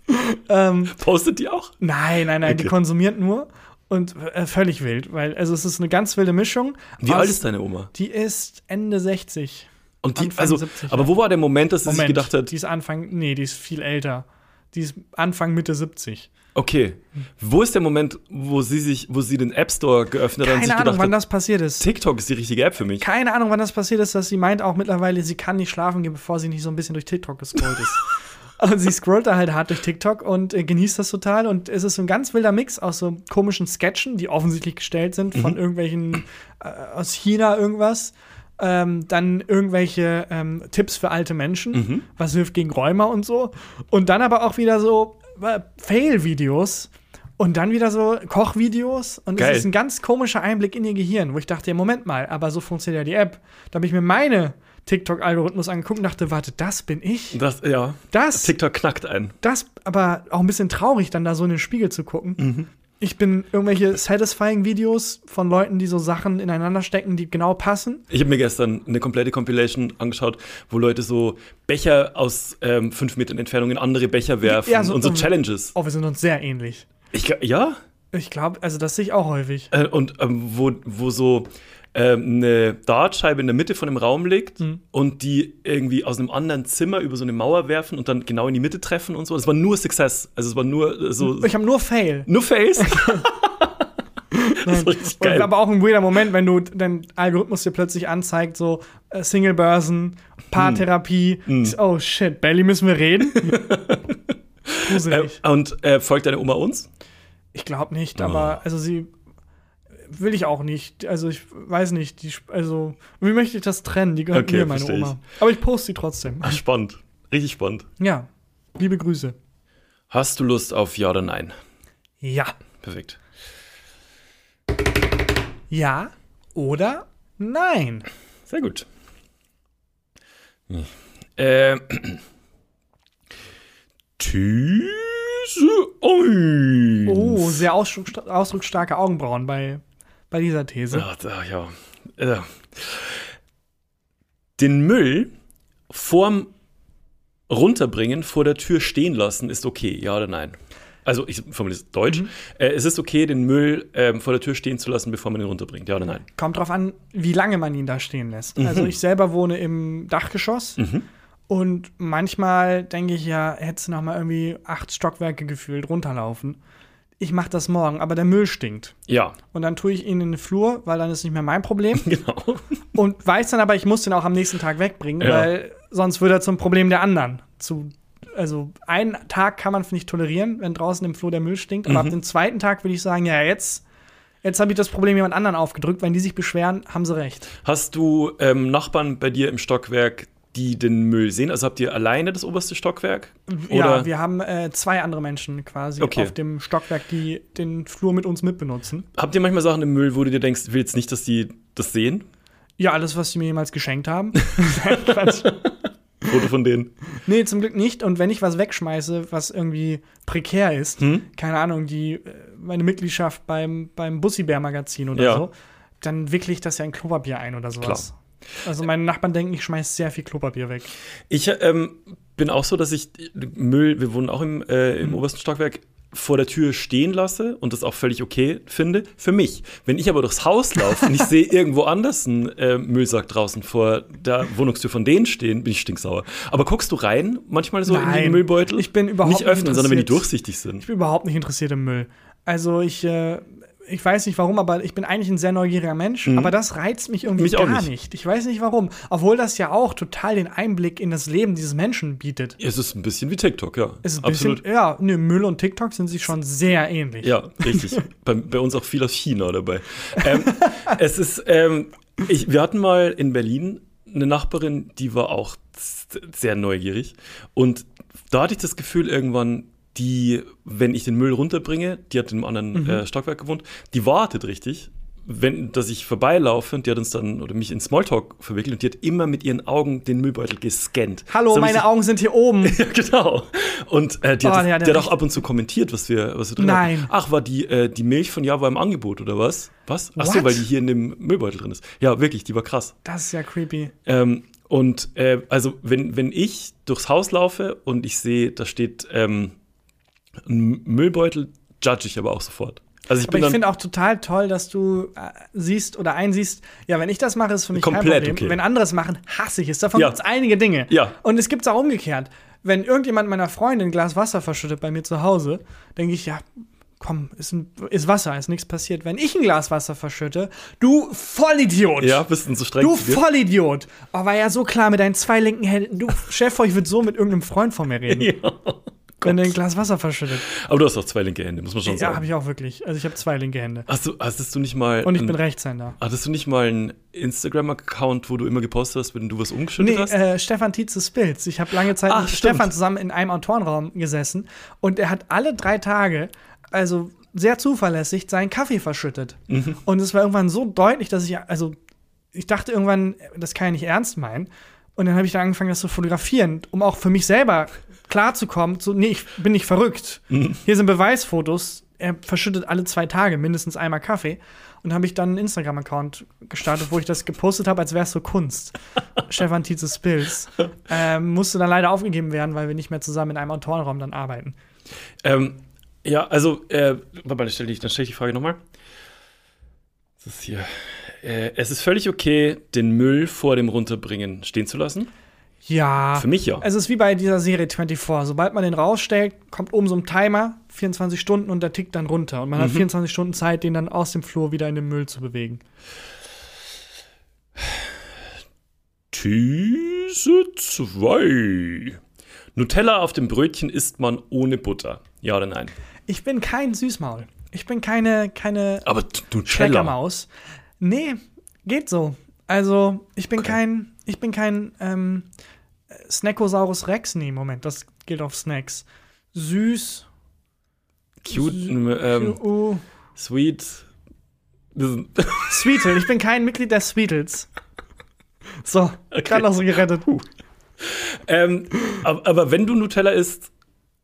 ähm, Postet die auch? nein, nein, nein, die Okay. konsumiert nur und äh, völlig wild, weil also es ist eine ganz wilde Mischung. Wie aus- alt ist deine Oma? Die ist Ende 60. Und die, Anfang also, 70, aber ja. wo war der Moment, dass sie sich Moment, gedacht hat, die ist Anfang, nee, die ist viel älter. Die ist Anfang Mitte 70. okay, wo ist der Moment, wo sie sich, wo sie den App Store geöffnet hat und sich Keine Ahnung, gedacht wann hat, das passiert ist. TikTok ist die richtige App für mich? Keine Ahnung, wann das passiert ist, dass sie meint auch mittlerweile, sie kann nicht schlafen gehen, bevor sie nicht so ein bisschen durch TikTok gescrollt ist. Und sie scrollt da halt hart durch TikTok und äh, genießt das total. Und es ist so ein ganz wilder Mix aus so komischen Sketchen, die offensichtlich gestellt sind von Mhm. irgendwelchen äh, aus China irgendwas. Ähm, dann irgendwelche ähm, Tipps für alte Menschen, Mhm. was hilft gegen Rheuma und so. Und dann aber auch wieder so äh, Fail-Videos und dann wieder so Kochvideos. Und Geil. es ist ein ganz komischer Einblick in ihr Gehirn, wo ich dachte, ja, Moment mal, aber so funktioniert ja die App. Da habe ich mir meine TikTok-Algorithmus angeguckt und dachte, warte, das bin ich? Das, ja, Das, TikTok knackt ein. das, aber auch ein bisschen traurig, dann da so in den Spiegel zu gucken. Mhm. Ich bin irgendwelche satisfying Videos von Leuten, die so Sachen ineinander stecken, die genau passen. Ich habe mir gestern eine komplette Compilation angeschaut, wo Leute so Becher aus ähm, fünf Metern Entfernung in andere Becher werfen Ja, so- und so Challenges. Oh, wir sind uns sehr ähnlich. Ich, ja? Ich glaube, also das sehe ich auch häufig. Äh, und ähm, wo, wo so ähm, eine Dartscheibe in der Mitte von dem Raum liegt Mhm. und die irgendwie aus einem anderen Zimmer über so eine Mauer werfen und dann genau in die Mitte treffen und so. Es war nur Success. Also es war nur äh, so. Ich habe nur Fail. nur das Und, geil. aber auch ein weirder Moment, wenn du dein Algorithmus dir plötzlich anzeigt, so äh, Single-Börsen, Paartherapie. Hm. Oh shit, Belly, müssen wir reden? äh, Gruselig. und äh, folgt deine Oma uns? Ich glaube nicht, Oh. aber also sie will ich auch nicht. Also ich weiß nicht, die, also wie möchte ich das trennen? Die gehört Okay, mir, meine versteh ich. Oma. Aber ich poste sie trotzdem. Ah, spannend. Richtig spannend. Ja, liebe Grüße. Hast du Lust auf Ja oder Nein? Ja. Perfekt. Ja oder nein? Sehr gut. Äh, These 1. Oh, sehr ausdruck, ausdrucksstarke Augenbrauen bei, bei dieser These. Ach, da, ja. Äh. Den Müll vorm Runterbringen vor der Tür stehen lassen ist okay, ja oder nein? Also, ich formuliere es deutsch. Äh, es ist okay, den Müll ähm, vor der Tür stehen zu lassen, bevor man ihn runterbringt, ja oder nein? Kommt drauf an, wie lange man ihn da stehen lässt. Mhm. Also ich selber wohne im Dachgeschoss und manchmal denke ich ja, hättest du noch mal irgendwie acht Stockwerke gefühlt runterlaufen. Ich mache das morgen, aber der Müll stinkt. Ja, Und dann tue ich ihn in den Flur, weil dann ist nicht mehr mein Problem. genau. und weiß dann aber, ich muss den auch am nächsten Tag wegbringen, Ja. weil sonst würde er zum Problem der anderen. Zu, also einen Tag kann man, finde ich, tolerieren, wenn draußen im Flur der Müll stinkt. Aber ab dem zweiten Tag würde ich sagen, ja, jetzt, jetzt habe ich das Problem jemand anderen aufgedrückt. Wenn die sich beschweren, haben sie recht. Hast du ähm, Nachbarn bei dir im Stockwerk, die den Müll sehen? Also habt ihr alleine das oberste Stockwerk? Ja, wir haben äh, zwei andere Menschen quasi Okay. auf dem Stockwerk, die den Flur mit uns mitbenutzen. habt ihr manchmal Sachen im Müll, wo du dir denkst, willst nicht, dass die das sehen? Ja, alles, was sie mir jemals geschenkt haben. Foto von denen. Nee, zum Glück nicht. Und wenn ich was wegschmeiße, was irgendwie prekär ist, Hm? keine Ahnung, die äh, meine Mitgliedschaft beim, beim Bussi-Bär-Magazin oder Ja. so, dann wickle ich das ja in Klopapier ein oder sowas. Also meine Nachbarn denken, ich schmeiß sehr viel Klopapier weg. Ich ähm, bin auch so, dass ich Müll, wir wohnen auch im, äh, im obersten Stockwerk, vor der Tür stehen lasse und das auch völlig okay finde. Für mich. Wenn ich aber durchs Haus laufe und ich sehe irgendwo anders einen äh, Müllsack draußen vor der Wohnungstür von denen stehen, bin ich stinksauer. Aber guckst du rein manchmal so in die Nein, Müllbeutel? ich bin überhaupt Nicht nicht öffnen, sondern wenn die durchsichtig sind. Ich bin überhaupt nicht interessiert im Müll. Also ich, äh, ich weiß nicht warum, aber ich bin eigentlich ein sehr neugieriger Mensch. Aber das reizt mich irgendwie Mhm. Mich gar nicht. nicht. Ich weiß nicht warum. Obwohl das ja auch total den Einblick in das Leben dieses Menschen bietet. Es ist ein bisschen wie TikTok, ja. Es ist ein Absolut. bisschen, ja, ne, Müll und TikTok sind sich schon sehr ähnlich. Ja, richtig. bei, bei uns auch viel aus China dabei. Ähm, es ist, ähm, ich, wir hatten mal in Berlin eine Nachbarin, die war auch sehr neugierig. Und da hatte ich das Gefühl irgendwann, die, wenn ich den Müll runterbringe, die hat in einem anderen Mhm. äh, Stockwerk gewohnt, die wartet richtig. Wenn, dass ich vorbeilaufe und die hat uns dann oder mich in Smalltalk verwickelt und die hat immer mit ihren Augen den Müllbeutel gescannt. Hallo, So meine richtig- Augen sind hier oben. ja, genau. Und äh, die, Oh, hat, hat die hat ja auch ab und zu kommentiert, was wir, was wir drin Nein. hatten. Ach, war die, äh, die Milch von Java im Angebot oder was? Was? Ach so, weil die hier in dem Müllbeutel drin ist. Ja, wirklich, die war krass. Das ist ja creepy. Ähm, und äh, also, wenn, wenn ich durchs Haus laufe und ich sehe, da steht ähm, Ein Müllbeutel judge ich aber auch sofort. Also ich Aber ich finde auch total toll, dass du äh, siehst oder einsiehst, ja, wenn ich das mache, ist für mich Komplett kein Problem. okay. Wenn andere es machen, hasse ich es. Davon Ja. gibt es einige Dinge. Ja. Und es gibt es auch umgekehrt. Wenn irgendjemand meiner Freundin ein Glas Wasser verschüttet bei mir zu Hause, denke ich, ja, komm, ist, ein, ist Wasser, ist nichts passiert. Wenn ich ein Glas Wasser verschütte, du Vollidiot! ja, bist du so streng Du zu? Vollidiot! Oh, war ja so klar mit deinen zwei linken Händen. Du, Chef, ich würde so mit irgendeinem Freund von mir reden, Ja. Wenn der ein Glas Wasser verschüttet. Aber du hast auch zwei linke Hände, muss man schon Ja, sagen. habe ich auch wirklich. Also ich habe zwei linke Hände. Hast du, hattest du nicht mal Und ich ein- bin Rechtshänder. Hattest du nicht mal einen Instagram-Account, wo du immer gepostet hast, wenn du was umgeschüttet Nee, hast? äh, Stefan Tietze Spilz. Ich habe lange Zeit Ach, mit stimmt. Stefan zusammen in einem Autorenraum gesessen und er hat alle drei Tage, also sehr zuverlässig, seinen Kaffee verschüttet. Mhm. Und es war irgendwann so deutlich, dass ich, also ich dachte irgendwann, das kann ja nicht ernst meinen. Und dann habe ich da angefangen, das zu fotografieren, um auch für mich selber klarzukommen, so, nee, ich bin nicht verrückt. Mhm. Hier sind Beweisfotos. Er verschüttet alle zwei Tage mindestens einmal Kaffee. Und habe ich dann einen Instagram-Account gestartet, wo ich das gepostet habe, als wäre es so Kunst. Stefan Tietze Spills. Ähm, musste dann leider aufgegeben werden, weil wir nicht mehr zusammen in einem Autorenraum dann arbeiten. Ähm, ja, also, äh, warte dann stelle ich, stell ich die Frage nochmal. Das ist hier. Äh, es ist völlig okay, den Müll vor dem Runterbringen stehen zu lassen. Ja. Für mich ja. Es ist wie bei dieser Serie 24. Sobald man den rausstellt, kommt oben so ein Timer, 24 Stunden und der tickt dann runter. Und man Mhm. hat 24 Stunden Zeit, den dann aus dem Flur wieder in den Müll zu bewegen. These 2. Nutella auf dem Brötchen isst man ohne Butter. Ja oder nein? Ich bin kein Süßmaul. Ich bin keine, keine Aber. Schleckermaus. Nee, geht so. Also, ich bin Okay. kein, ich bin kein ähm, Snackosaurus Rex. Nee, Moment, das gilt auf Snacks. Süß, Cute, ähm, uh, sweet. Sweetle. Ich bin kein Mitglied der Sweetles. So, gerade noch so gerettet. ähm, aber, aber wenn du Nutella isst,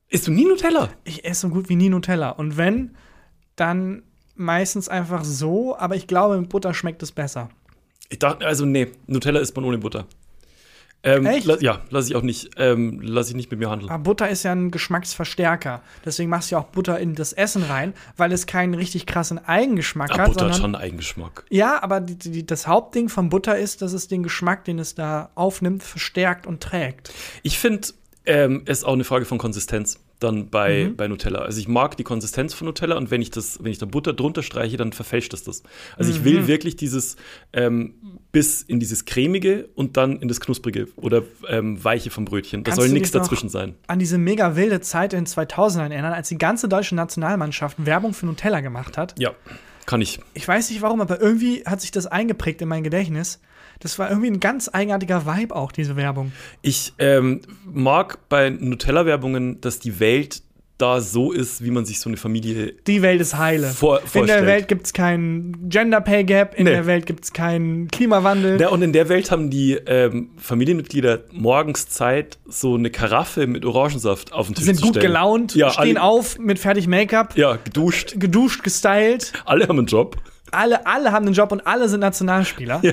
isst du nie Nutella? Ich esse so gut wie nie Nutella. Und wenn, dann meistens einfach so, aber ich glaube, mit Butter schmeckt es besser. Ich dachte, also nee, Nutella isst man ohne Butter. Ähm, Echt? La ja, lasse ich auch nicht, ähm, lasse ich nicht mit mir handeln. Aber Butter ist ja ein Geschmacksverstärker. Deswegen machst du ja auch Butter in das Essen rein, weil es keinen richtig krassen Eigengeschmack Ah, hat. Butter hat sondern, schon einen Eigengeschmack. Ja, aber die, die, das Hauptding von Butter ist, dass es den Geschmack, den es da aufnimmt, verstärkt und trägt. Ich finde, ähm, es ist auch eine Frage von Konsistenz dann bei, Mhm. bei Nutella. Also ich mag die Konsistenz von Nutella und wenn ich das, wenn ich da Butter drunter streiche, dann verfälscht es das. Also ich Mhm. will wirklich dieses ähm, bis in dieses cremige und dann in das knusprige oder ähm, weiche vom Brötchen. Da Kannst soll nichts dazwischen sein. An diese mega wilde Zeit in den 2000ern erinnern, als die ganze deutsche Nationalmannschaft Werbung für Nutella gemacht hat. Ja, kann ich. Ich weiß nicht warum, aber irgendwie hat sich das eingeprägt in mein Gedächtnis. Das war irgendwie ein ganz eigenartiger Vibe auch, diese Werbung. Ich ähm, mag bei Nutella-Werbungen, dass die Welt da so ist, wie man sich so eine Familie Die Welt ist heile. Vor- in vorstellt. der Welt gibt es keinen Gender Pay Gap, in Nee. der Welt gibt es keinen Klimawandel. Ja, und in der Welt haben die ähm, Familienmitglieder morgens Zeit, so eine Karaffe mit Orangensaft auf den Tisch sind zu gut stellen. gelaunt, Ja, stehen alle, auf mit fertig Make-up, Ja, geduscht. geduscht, gestylt. Alle haben einen Job. Alle, alle haben einen Job und alle sind Nationalspieler. Ja,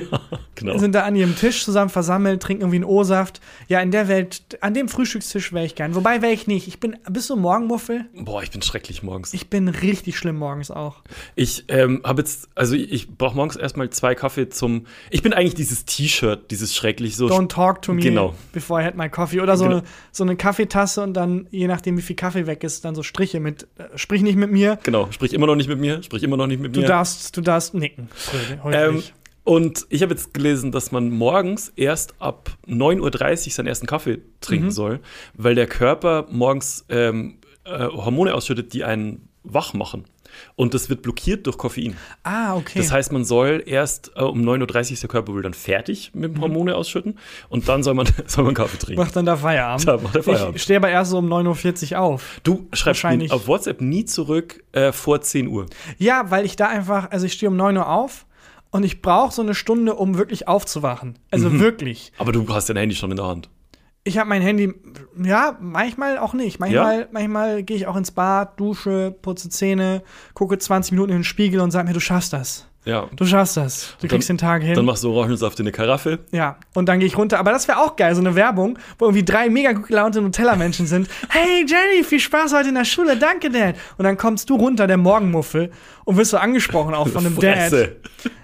genau. Sind da an ihrem Tisch zusammen versammelt, trinken irgendwie einen O-Saft. Ja, in der Welt, an dem Frühstückstisch wäre ich gern. Wobei wäre ich nicht. Ich bin, bist du Morgenmuffel? Boah, ich bin schrecklich morgens. Ich bin richtig schlimm morgens auch. Ich ähm, habe jetzt, also ich, brauche morgens erstmal zwei Kaffee zum. Ich bin eigentlich dieses T-Shirt, dieses schrecklich so. Don't talk to me Genau. before I had my coffee. Oder so, Genau. eine, so eine Kaffeetasse und dann, je nachdem, wie viel Kaffee weg ist, dann so Striche mit, äh, sprich nicht mit mir. Genau, sprich immer noch nicht mit mir, sprich immer noch nicht mit Du mir. darfst, du darfst nicken. Ähm, und ich habe jetzt gelesen, dass man morgens erst ab 9.30 Uhr seinen ersten Kaffee trinken Mhm. soll, weil der Körper morgens ähm, äh, Hormone ausschüttet, die einen wach machen. Und das wird blockiert durch Koffein. ah, okay. Das heißt, man soll erst äh, um 9.30 Uhr ist der Körper wohl dann fertig mit Mhm. dem Hormone ausschütten und dann soll man, soll man Kaffee trinken. Macht dann da Feierabend. Da macht er Feierabend. Ich stehe aber erst so um 9.40 Uhr auf. Du schreibst mir auf WhatsApp nie zurück äh, vor 10 Uhr. Ja, weil ich da einfach, also ich stehe um 9 Uhr auf und ich brauche so eine Stunde, um wirklich aufzuwachen. Also Mhm. wirklich. Aber du hast dein Handy schon in der Hand. Ich habe mein Handy, ja, manchmal auch nicht. Manchmal, manchmal gehe ich auch ins Bad, dusche, putze Zähne, gucke 20 Minuten in den Spiegel und sage mir, du schaffst das. Ja. Du schaffst das. Du kriegst dann, den Tag hin. Dann machst du Orangensaft in eine Karaffe. Ja, und dann gehe ich runter. Aber das wäre auch geil, so eine Werbung, wo irgendwie drei mega gut gelaunte Nutella-Menschen sind. Hey Jenny, viel Spaß heute in der Schule, danke Dad. Und dann kommst du runter, der Morgenmuffel, und wirst so angesprochen auch von dem Dad. Fresse.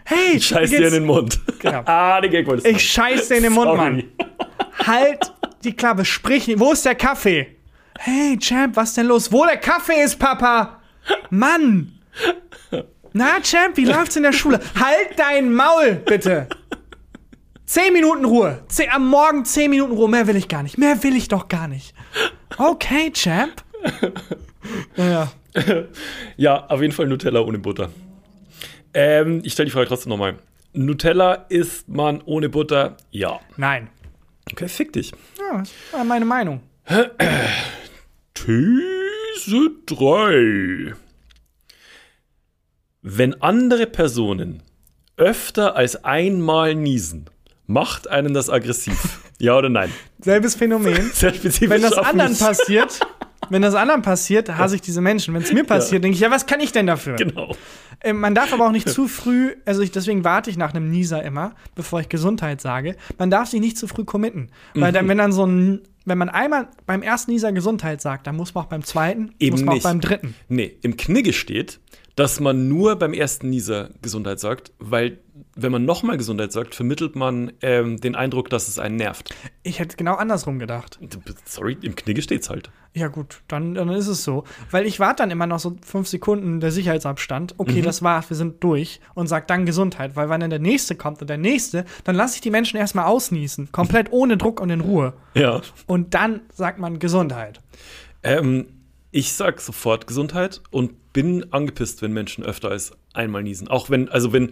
Hey, Ich scheiß dir in den Mund. Genau. ah, den Gag wolltest du Ich scheiß dir in den Mund, Sorry. Mann. Halt die Klappe, sprich nicht. Wo ist der Kaffee? Hey, Champ, was denn los? Wo der Kaffee ist, Papa? Mann! Na, Champ, wie läuft's in der Schule? Halt dein Maul, bitte! Zehn Minuten Ruhe. Zehn, am Morgen zehn Minuten Ruhe. Mehr will ich gar nicht. Mehr will ich doch gar nicht. Okay, Champ. Naja. Ja, auf jeden Fall Nutella ohne Butter. Ähm, ich stelle die Frage trotzdem nochmal. Nutella isst man ohne Butter? Ja. Nein. Okay, fick dich. Ja, das war meine Meinung. These 3. Wenn andere Personen öfter als einmal niesen, macht einen das aggressiv? ja oder nein? Selbes Phänomen. Wenn das anderen passiert, wenn das anderen passiert, hasse ich diese Menschen. Wenn es mir passiert, denke ich, ja, was kann ich denn dafür? Genau. Äh, Man darf aber auch nicht zu früh, also ich, deswegen warte ich nach einem Nieser immer, bevor ich Gesundheit sage. Man darf sich nicht zu früh committen. Weil Mhm. dann, wenn dann so ein, wenn man einmal beim ersten Nieser Gesundheit sagt, dann muss man auch beim zweiten, Eben muss man nicht. auch beim dritten. Nee, im Knigge steht, dass man nur beim ersten Nieser Gesundheit sagt, weil wenn man nochmal Gesundheit sagt, vermittelt man ähm, den Eindruck, dass es einen nervt. Ich hätte genau andersrum gedacht. Sorry, im Knigge steht's halt. Ja, gut, dann, dann ist es so. Weil ich warte dann immer noch so fünf Sekunden der Sicherheitsabstand. Mhm. Okay, das war's, wir sind durch. Und sag dann Gesundheit. Weil wenn dann der nächste kommt und der nächste, dann lasse ich die Menschen erstmal ausniesen. Komplett ohne Druck und in Ruhe. Ja. Und dann sagt man Gesundheit. Ähm, ich sag sofort Gesundheit und bin angepisst, wenn Menschen öfter als einmal niesen. Auch wenn, also wenn,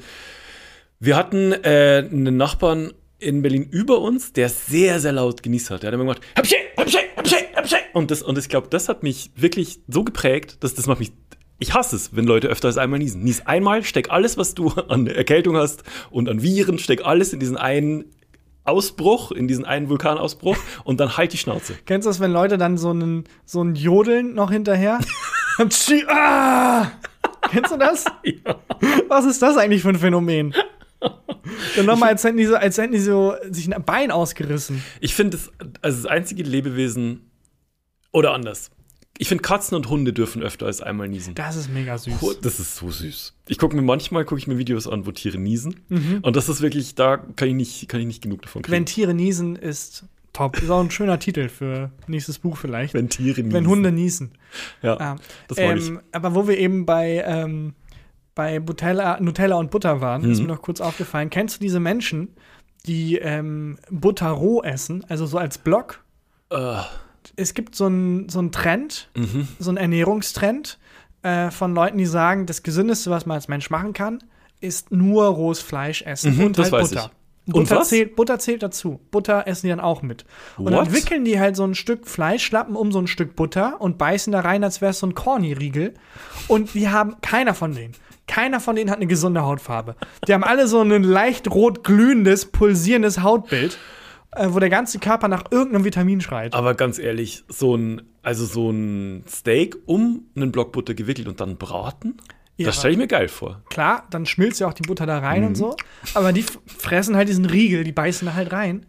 wir hatten äh, einen Nachbarn in Berlin über uns, der sehr, sehr laut genießt hat. Der hat immer gemacht, Hapsche, Hapsche, Hapsche, Hapsche. Und das, und ich glaube, das hat mich wirklich so geprägt, dass das macht mich, ich hasse es, wenn Leute öfter als einmal niesen. Nies einmal, steck alles, was du an Erkältung hast und an Viren, steck alles in diesen einen Ausbruch, in diesen einen Vulkanausbruch und dann halt die Schnauze. Kennst du das, wenn Leute dann so einen so ein Jodeln noch hinterher? Ah! Kennst du das? Ja. Was ist das eigentlich für ein Phänomen? Dann nochmal, als hätten die so, als hätten die so sich ein Bein ausgerissen. Ich finde es, also das einzige Lebewesen, oder anders. Ich finde, Katzen und Hunde dürfen öfter als einmal niesen. Das ist mega süß. Oh, Das ist so süß. Ich gucke mir manchmal gucke ich mir Videos an, wo Tiere niesen. Mhm. Und das ist wirklich, da kann ich nicht, kann ich nicht genug davon kriegen. Wenn Tiere niesen, ist top. Ist auch ein schöner Titel für nächstes Buch vielleicht. Wenn Tiere niesen. Wenn Hunde niesen. Ja, Ah, das wollte ich. ähm, aber wo wir eben bei, ähm, bei Butella, Nutella und Butter waren, ist Mhm. mir noch kurz aufgefallen. Kennst du diese Menschen, die ähm, Butter roh essen, also so als Block? Äh, Es gibt so einen so einen Trend, mhm. so einen Ernährungstrend äh, von Leuten, die sagen, das Gesündeste, was man als Mensch machen kann, ist nur rohes Fleisch essen Mhm, und das halt Butter. ich. Und Butter was? zählt, Butter zählt dazu. Butter essen die dann auch mit. Und dann wickeln die halt so ein Stück Fleischlappen um so ein Stück Butter und beißen da rein, als wäre es so ein Corny-Riegel. Und die haben, keiner von denen, keiner von denen hat eine gesunde Hautfarbe. Die haben alle so ein leicht rot glühendes, pulsierendes Hautbild, äh, wo der ganze Körper nach irgendeinem Vitamin schreit. Aber ganz ehrlich, so ein, also so ein Steak um einen Block Butter gewickelt und dann braten, Ja, das stelle ich mir geil vor. Klar, dann schmilzt ja auch die Butter da rein Mhm. und so. Aber die fressen halt diesen Riegel, die beißen da halt rein.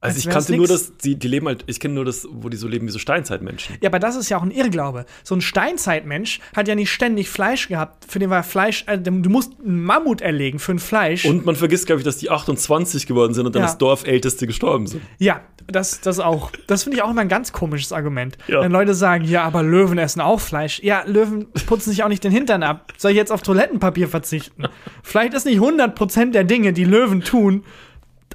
Also Als ich kannte nur nix. das, die, die leben halt, ich kenne nur das, wo die so leben wie so Steinzeitmenschen. Ja, aber das ist ja auch ein Irrglaube. So ein Steinzeitmensch hat ja nicht ständig Fleisch gehabt. Für den war Fleisch, äh, du musst einen Mammut erlegen für ein Fleisch. Und man vergisst, glaube ich, dass die 28 geworden sind und dann Ja. das Dorfälteste gestorben sind. ja, das, das auch. Das finde ich auch immer ein ganz komisches Argument. Ja. Wenn Leute sagen, ja, aber Löwen essen auch Fleisch. Ja, Löwen putzen sich auch nicht den Hintern ab. Soll ich jetzt auf Toilettenpapier verzichten? Vielleicht ist nicht 100% der Dinge, die Löwen tun,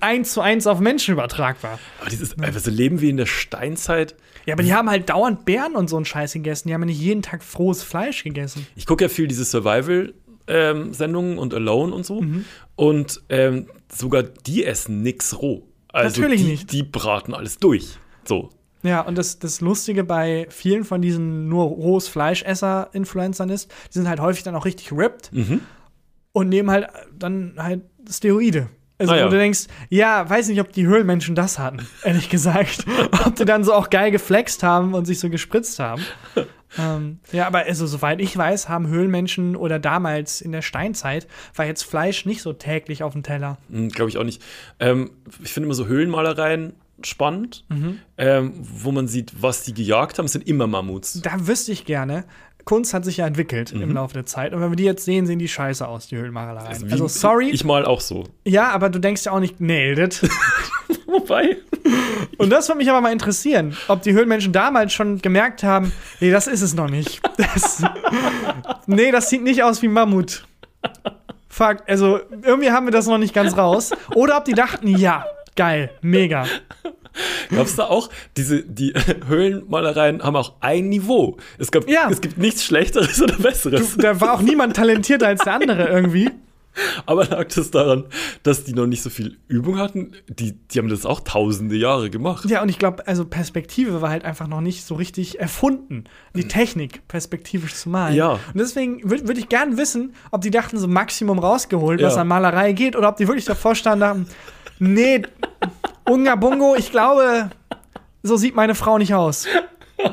eins zu eins auf Menschen übertragbar. Aber dieses, einfach so leben wie in der Steinzeit. Ja, aber die haben halt dauernd Bären und so einen Scheiß gegessen. Die haben ja nicht jeden Tag frohes Fleisch gegessen. Ich gucke ja viel diese Survival-Sendungen und Alone und so. Mhm. Und ähm, sogar die essen nix roh. Also Natürlich die, nicht. Die braten alles durch. So. Ja, und das, das Lustige bei vielen von diesen nur rohes Fleischesser-Influencern ist, die sind halt häufig dann auch richtig ripped Mhm. und nehmen halt dann halt Steroide. Also, Ah, ja. wo du denkst, ja, weiß nicht, ob die Höhlenmenschen das hatten, ehrlich gesagt. ob die dann so auch geil geflext haben und sich so gespritzt haben. ähm, ja, aber also, soweit ich weiß, haben Höhlenmenschen oder damals in der Steinzeit war jetzt Fleisch nicht so täglich auf dem Teller. Glaube ich auch nicht. Ähm, ich finde immer so Höhlenmalereien spannend, ähm, wo man sieht, was die gejagt haben. Es sind immer Mammuts. Da wüsste ich gerne. Kunst hat sich ja entwickelt Mhm. im Laufe der Zeit. Und wenn wir die jetzt sehen, sehen die scheiße aus, die Höhlenmalereien. Wie- Also, sorry. Ich mal auch so. ja, aber du denkst ja auch nicht, nailed it. Wobei. Und das würde mich aber mal interessieren, ob die Höhlenmenschen damals schon gemerkt haben, nee, das ist es noch nicht. Das, nee, das sieht nicht aus wie Mammut. Fuck, also irgendwie haben wir das noch nicht ganz raus. Oder ob die dachten, ja, geil, mega. Gab es da auch diese, die Höhlenmalereien haben auch ein Niveau. Es, gab, Ja. es gibt nichts Schlechteres oder Besseres. Da war auch niemand talentierter als der andere irgendwie. Aber lag das daran, dass die noch nicht so viel Übung hatten? Die, die haben das auch tausende Jahre gemacht. Ja, und ich glaube, also Perspektive war halt einfach noch nicht so richtig erfunden. Die Technik, perspektivisch zu malen. Ja. Und deswegen würde würd ich gern wissen, ob die dachten, so Maximum rausgeholt, was Ja. an Malerei geht, oder ob die wirklich davor standen und dachten, nee, Unga Bungo, ich glaube, so sieht meine Frau nicht aus. äh,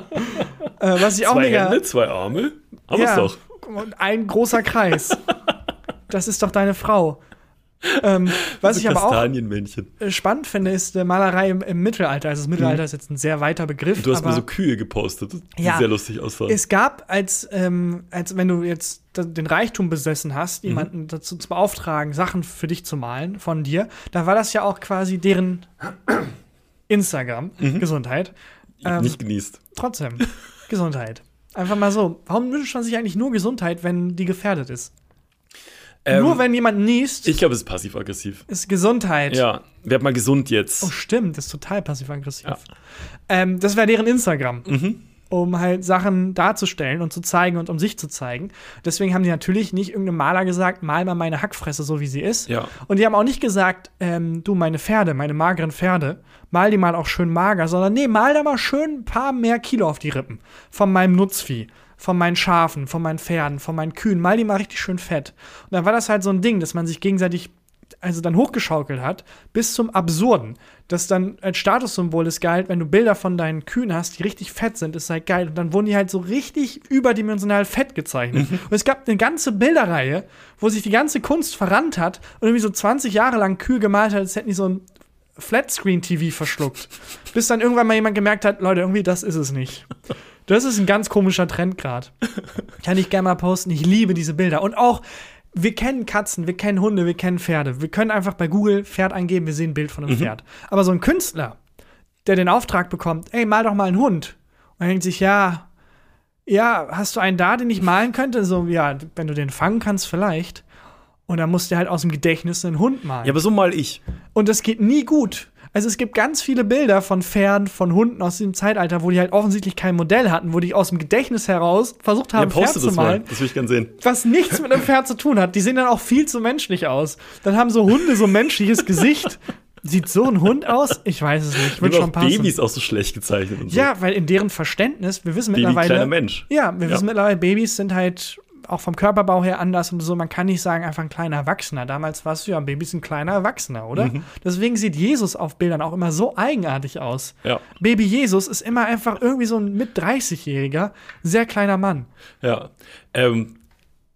was ich auch zwei mega. Hände, zwei Arme. Haben ja, wir's doch. und ein großer Kreis. das ist doch deine Frau. Ähm, was ich aber auch äh, spannend finde, ist äh, Malerei im, im Mittelalter. Also das Mittelalter ist jetzt ein sehr weiter Begriff. Mhm. Du hast mir so Kühe gepostet, die Ja. sehr lustig aussahen. es gab, als, ähm, als wenn du jetzt da- den Reichtum besessen hast, Mhm. jemanden dazu zu beauftragen, Sachen für dich zu malen von dir, dann war das ja auch quasi deren Instagram. Mhm. Gesundheit. ähm, nicht genießt. Trotzdem. Gesundheit. Einfach mal so. Warum wünscht man sich eigentlich nur Gesundheit, wenn die gefährdet ist? Ähm, nur wenn jemand niest, Ich glaube, es ist passiv-aggressiv. ist Gesundheit. Ja, werd mal gesund jetzt. Oh, stimmt, das ist total passiv-aggressiv. Ja. Ähm, das wäre deren Instagram, Mhm. um halt Sachen darzustellen und zu zeigen und um sich zu zeigen. Deswegen haben die natürlich nicht irgendeinem Maler gesagt, mal mal meine Hackfresse so, wie sie ist. Ja. Und die haben auch nicht gesagt, ähm, du, meine Pferde, meine mageren Pferde, mal die mal auch schön mager, sondern nee, mal da mal schön ein paar mehr Kilo auf die Rippen. Von meinem Nutzvieh, von meinen Schafen, von meinen Pferden, von meinen Kühen, mal die mal richtig schön fett. Und dann war das halt so ein Ding, dass man sich gegenseitig also dann hochgeschaukelt hat, bis zum Absurden. Das dann als Statussymbol ist geil, wenn du Bilder von deinen Kühen hast, die richtig fett sind, ist halt geil. Und dann wurden die halt so richtig überdimensional fett gezeichnet. Und es gab eine ganze Bilderreihe, wo sich die ganze Kunst verrannt hat und irgendwie so 20 Jahre lang Kühe gemalt hat, als hätten die so ein Flatscreen-TV verschluckt. Bis dann irgendwann mal jemand gemerkt hat, Leute, irgendwie das ist es nicht. Das ist ein ganz komischer Trend gerade. Kann ich gerne mal posten. Ich liebe diese Bilder. Und auch, wir kennen Katzen, wir kennen Hunde, wir kennen Pferde. Wir können einfach bei Google Pferd eingeben, wir sehen ein Bild von einem Pferd. Aber so ein Künstler, der den Auftrag bekommt, ey, mal doch mal einen Hund. Und er denkt sich, ja, ja, hast du einen da, den ich malen könnte? So, ja, wenn du den fangen kannst, vielleicht. Und dann muss der halt aus dem Gedächtnis einen Hund malen. Ja, aber so mal ich. Und das geht nie gut. Also es gibt ganz viele Bilder von Pferden, von Hunden aus diesem Zeitalter, wo die halt offensichtlich kein Modell hatten, wo die aus dem Gedächtnis heraus versucht Ja, haben, Pferd poste zu das mal. malen, Das will ich gern sehen. was nichts mit einem Pferd zu tun hat. Die sehen dann auch viel zu menschlich aus. Dann haben so Hunde so ein menschliches Gesicht. Sieht so ein Hund aus? Ich weiß es nicht. Wird schon passen. Babys auch so schlecht gezeichnet und so. Ja, weil in deren Verständnis, wir wissen Baby, mittlerweile. kleiner Mensch. Ja, wir Ja. wissen mittlerweile, Babys sind halt auch vom Körperbau her anders und so. Man kann nicht sagen, einfach ein kleiner Erwachsener. Damals war es ja, Babys sind kleiner Erwachsener, oder? Mhm. Deswegen sieht Jesus auf Bildern auch immer so eigenartig aus. Ja. Baby Jesus ist immer einfach irgendwie so ein mit 30-jähriger, sehr kleiner Mann. Ja. Ähm,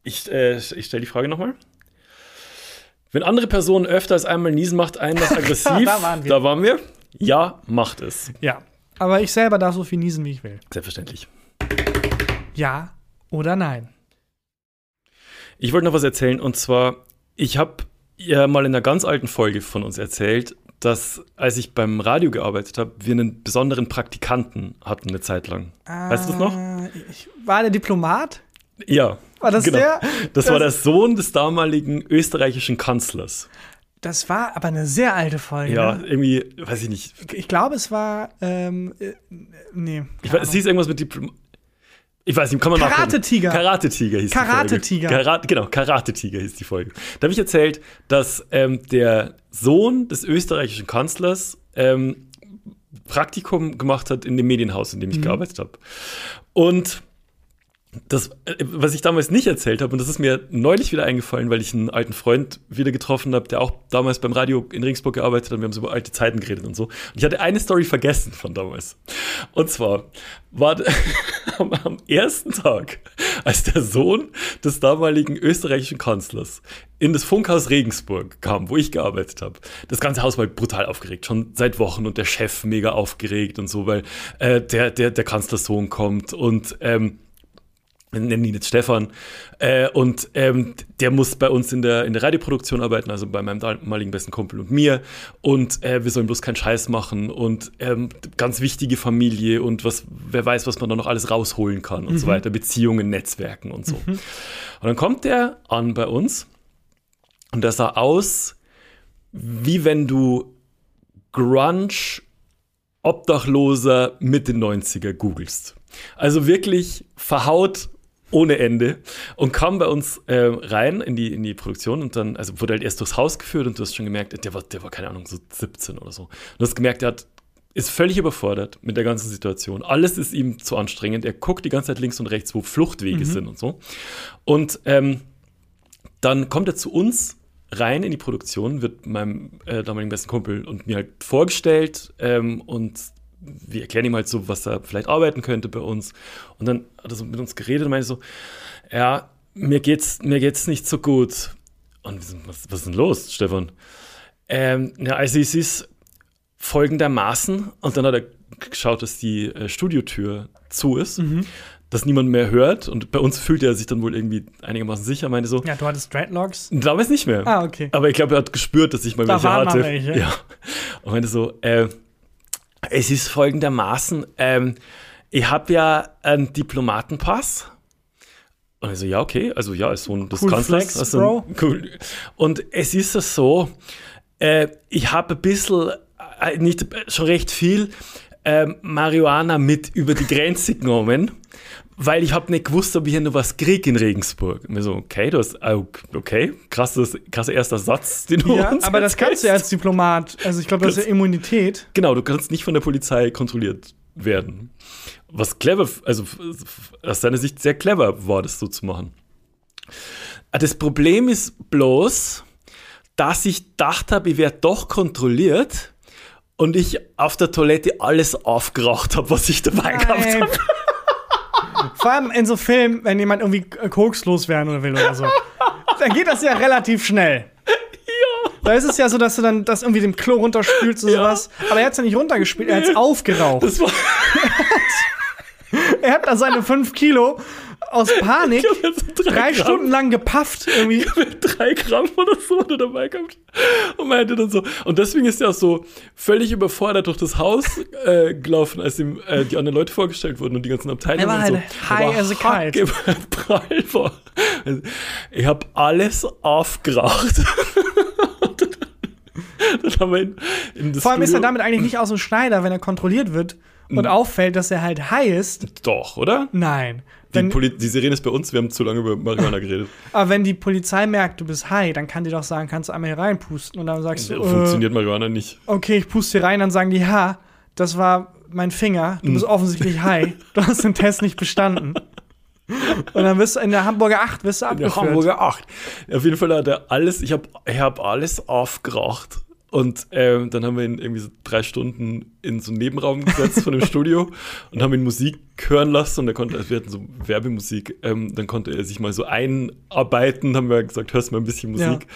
ich äh, ich stelle die Frage nochmal. Wenn andere Personen öfter als einmal niesen, macht einen das aggressiv. Da waren wir. Da waren wir. Ja, macht es. Ja. Aber ich selber darf so viel niesen, wie ich will. Selbstverständlich. Ja oder nein? Ich wollte noch was erzählen und zwar, ich habe ja mal in einer ganz alten Folge von uns erzählt, dass als ich beim Radio gearbeitet habe, wir einen besonderen Praktikanten hatten eine Zeit lang. Weißt du das noch? Äh, Ich, war der Diplomat? Ja. War das der? Das, war der Sohn des damaligen österreichischen Kanzlers. Das war aber eine sehr alte Folge. Ja, ne? irgendwie, weiß ich nicht. Ich glaube, es war. Ähm, äh, nee. Ich weiß, es hieß irgendwas mit Diplom Ich weiß nicht, kann man. Karate-Tiger. Karate-Tiger hieß Karate-Tiger. die Folge. Karate, genau, Karate-Tiger hieß die Folge. Da habe ich erzählt, dass ähm, der Sohn des österreichischen Kanzlers ähm, Praktikum gemacht hat in dem Medienhaus, in dem Mhm. ich gearbeitet habe. Und das, äh, was ich damals nicht erzählt habe, und das ist mir neulich wieder eingefallen, weil ich einen alten Freund wieder getroffen habe, der auch damals beim Radio in Regensburg gearbeitet hat. Wir haben so über alte Zeiten geredet und so. Und ich hatte eine Story vergessen von damals. Und zwar war am, am ersten Tag, als der Sohn des damaligen österreichischen Kanzlers in das Funkhaus Regensburg kam, wo ich gearbeitet habe. Das ganze Haus war brutal aufgeregt, schon seit Wochen und der Chef mega aufgeregt und so, weil äh, der, der, der Kanzlersohn kommt und ähm, nennen ihn jetzt Stefan, äh, und ähm, der muss bei uns in der, in der Radioproduktion arbeiten, also bei meinem damaligen besten Kumpel und mir. Und äh, wir sollen bloß keinen Scheiß machen und ähm, ganz wichtige Familie und was, wer weiß, was man da noch alles rausholen kann und mhm. so weiter, Beziehungen, Netzwerken und so. Mhm. Und dann kommt der an bei uns und der sah aus, wie wenn du Grunge Obdachloser Mitte 90er googelst. Also wirklich verhaut ohne Ende und kam bei uns äh, rein in die, in die Produktion und dann, also wurde halt erst durchs Haus geführt und du hast schon gemerkt, der war, der war keine Ahnung, so 17 oder so. Und du hast gemerkt, der hat, ist völlig überfordert mit der ganzen Situation. Alles ist ihm zu anstrengend. Er guckt die ganze Zeit links und rechts, wo Fluchtwege mhm. sind und so. Und ähm, dann kommt er zu uns rein in die Produktion, wird meinem äh, damaligen besten Kumpel und mir halt vorgestellt ähm, und wir erklären ihm halt so, was er vielleicht arbeiten könnte bei uns. Und dann hat er so mit uns geredet und meinte so, ja, mir geht's, mir geht's nicht so gut. Und was, was ist denn los, Stefan? Ähm, ja, also es ist folgendermaßen, und dann hat er geschaut, dass die äh, Studiotür zu ist, mhm. dass niemand mehr hört. Und bei uns fühlt er sich dann wohl irgendwie einigermaßen sicher, meinte so. Ja, du hattest Dreadlocks? Damals nicht mehr. Ah, okay. Aber ich glaube, er hat gespürt, dass ich mal da welche hatte. Welche. Ja. Und meinte so, äh, es ist folgendermaßen, ähm, ich habe ja einen Diplomatenpass. Und ich so, ja, okay, also ja, ist Sohn des cool Kanzlers. Flex, also, Bro. Cool. Und es ist so, äh, ich habe ein bisschen, äh, nicht schon recht viel, äh, Marihuana mit über die Grenze genommen weil ich habe nicht gewusst, ob ich hier noch was kriege in Regensburg. Und mir so, okay, du hast, ah, okay, krasses, krasser erster Satz, den du Ja, uns aber das kannst du ja als Diplomat. Also ich glaube, das ist ja Immunität. Genau, du kannst nicht von der Polizei kontrolliert werden. Was clever, also aus seiner Sicht sehr clever war, das so zu machen. Das Problem ist bloß, dass ich gedacht habe, ich werde doch kontrolliert und ich auf der Toilette alles aufgeraucht habe, was ich dabei gehabt Nein. habe. Vor allem in so Filmen, wenn jemand irgendwie äh, Koks loswerden oder will oder so. Dann geht das ja relativ schnell. Ja. Da ist es ja so, dass du dann das irgendwie dem Klo runterspülst oder Ja. sowas. Aber er hat es ja nicht runtergespült, er hat es aufgeraucht. Das war Er hat da seine 5 Kilo aus Panik Ich jetzt drei drei. Stunden lang gepafft irgendwie. mit drei Gramm oder so dabei gehabt. Und meinte dann so. Und deswegen ist er auch so völlig überfordert durch das Haus äh, gelaufen, als ihm äh, die anderen Leute vorgestellt wurden und die ganzen Abteilungen. Er war halt so. high as a kite. hackeprall war. Ich habe alles aufgeraucht. Dann, haben wir ihn in das Vor allem ist er Studio- damit eigentlich nicht aus dem Schneider, wenn er kontrolliert wird und auffällt, dass er halt high ist. Doch, oder? Nein. Die, Wenn, Poli die Sirene ist bei uns, wir haben zu lange über Marihuana geredet. aber wenn die Polizei merkt, du bist high, dann kann die doch sagen, kannst du einmal hier reinpusten und dann sagst du, äh, Funktioniert Marihuana nicht. okay, ich puste hier rein, dann sagen die, ja, das war mein Finger, du Mhm. bist offensichtlich high, du hast den Test nicht bestanden. Und dann wirst du in der Hamburger 8 wirst du Der abgeführt. Hamburger 8. Auf jeden Fall hat er alles, ich habe ich hab alles aufgeraucht. Und ähm, dann haben wir ihn irgendwie so drei Stunden in so einen Nebenraum gesetzt von dem Studio und haben ihn Musik hören lassen und er konnte, also wir hatten so Werbemusik, ähm, dann konnte er sich mal so einarbeiten, haben wir gesagt, hörst mal ein bisschen Musik.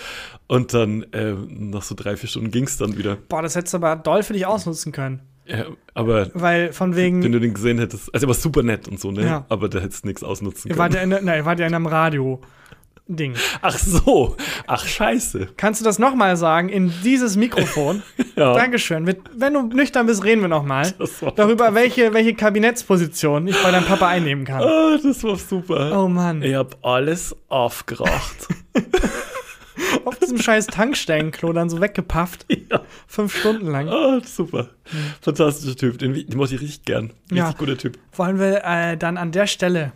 Und dann ähm, nach so drei, vier Stunden ging es dann wieder. Boah, das hättest du aber doll für dich ausnutzen können. Ja, aber Weil von wegen, wenn du den gesehen hättest, also er war super nett und so, ne? Ja. Aber da hättest du nichts ausnutzen können. ja in, nein, wart ja in einem Radio. Ding. Ach so, ach scheiße. Kannst du das nochmal sagen in dieses Mikrofon? Ja. Dankeschön. Wenn du nüchtern bist, reden wir nochmal darüber, welche, welche Kabinettsposition ich bei deinem Papa einnehmen kann. Ah, das war super. Oh Mann. Ich hab alles aufgeraucht. Auf diesem scheiß Tankstellenklo dann so weggepafft. ja. Fünf Stunden lang. Ah, super. Fantastischer Typ. Den, den mochte ich richtig gern. Richtig Ja. guter Typ. Wollen wir äh, dann an der Stelle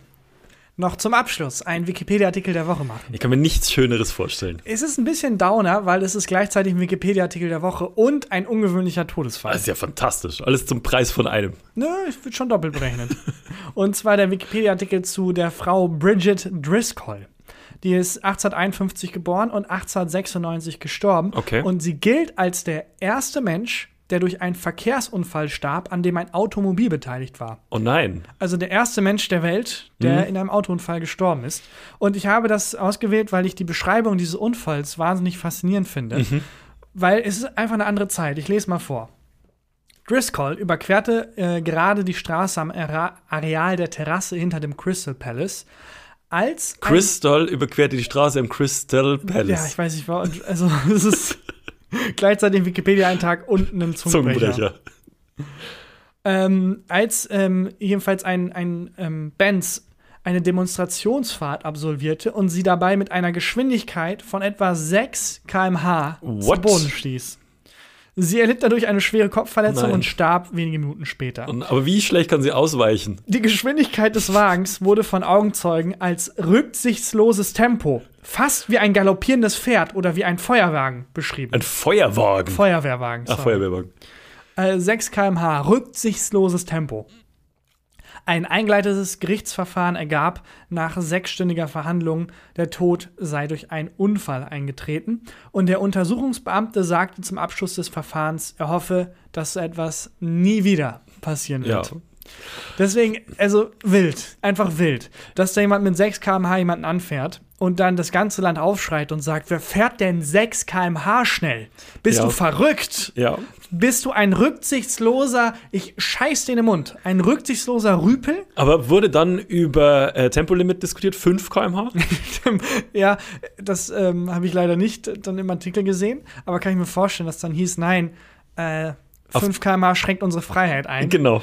noch zum Abschluss einen Wikipedia-Artikel der Woche machen. Ich kann mir nichts Schöneres vorstellen. Es ist ein bisschen Downer, weil es ist gleichzeitig ein Wikipedia-Artikel der Woche und ein ungewöhnlicher Todesfall. Das ist ja fantastisch. Alles zum Preis von einem. Nö, ich wird schon doppelt berechnet. und zwar der Wikipedia-Artikel zu der Frau Bridget Driscoll. Die ist 1851 geboren und 1896 gestorben. Okay. Und sie gilt als der erste Mensch, der durch einen Verkehrsunfall starb, an dem ein Automobil beteiligt war. Oh nein. Also der erste Mensch der Welt, der in einem Autounfall gestorben ist. Und ich habe das ausgewählt, weil ich die Beschreibung dieses Unfalls wahnsinnig faszinierend finde. Weil es ist einfach eine andere Zeit. Ich lese mal vor. Driscoll überquerte äh, gerade die Straße am Areal der Terrasse hinter dem Crystal Palace, als Crystal überquerte die Straße im Crystal Palace. ja, ich weiß nicht, also es ist gleichzeitig ein Wikipedia-Eintrag und ein Zungenbrecher. Zungenbrecher. ähm, als ähm, jedenfalls ein, ein ähm, Benz eine Demonstrationsfahrt absolvierte und sie dabei mit einer Geschwindigkeit von etwa 6 km/h zu? Boden stieß. Sie erlitt dadurch eine schwere Kopfverletzung Nein. und starb wenige Minuten später. Aber wie schlecht kann sie ausweichen? Die Geschwindigkeit des Wagens wurde von Augenzeugen als rücksichtsloses Tempo, fast wie ein galoppierendes Pferd oder wie ein Feuerwagen beschrieben. Ein Feuerwagen. Feuerwehrwagen. Ach, sorry. Feuerwehrwagen. Äh, 6 km/h, rücksichtsloses Tempo. Ein eingeleitetes Gerichtsverfahren ergab nach sechsstündiger Verhandlung, der Tod sei durch einen Unfall eingetreten. Und der Untersuchungsbeamte sagte zum Abschluss des Verfahrens, er hoffe, dass so etwas nie wieder passieren Ja. wird. Deswegen, also wild, einfach wild, dass da jemand mit 6 km/h jemanden anfährt und dann das ganze Land aufschreit und sagt, wer fährt denn 6 km/h schnell? Bist Ja. du verrückt? Ja. Bist du ein rücksichtsloser, ich scheiß dir in den Mund, ein rücksichtsloser Rüpel? Aber wurde dann über äh, Tempolimit diskutiert? 5 km/h? ja, das ähm, habe ich leider nicht dann im Artikel gesehen, aber kann ich mir vorstellen, dass dann hieß, nein, äh, 5 km/h schränkt unsere Freiheit ein. genau.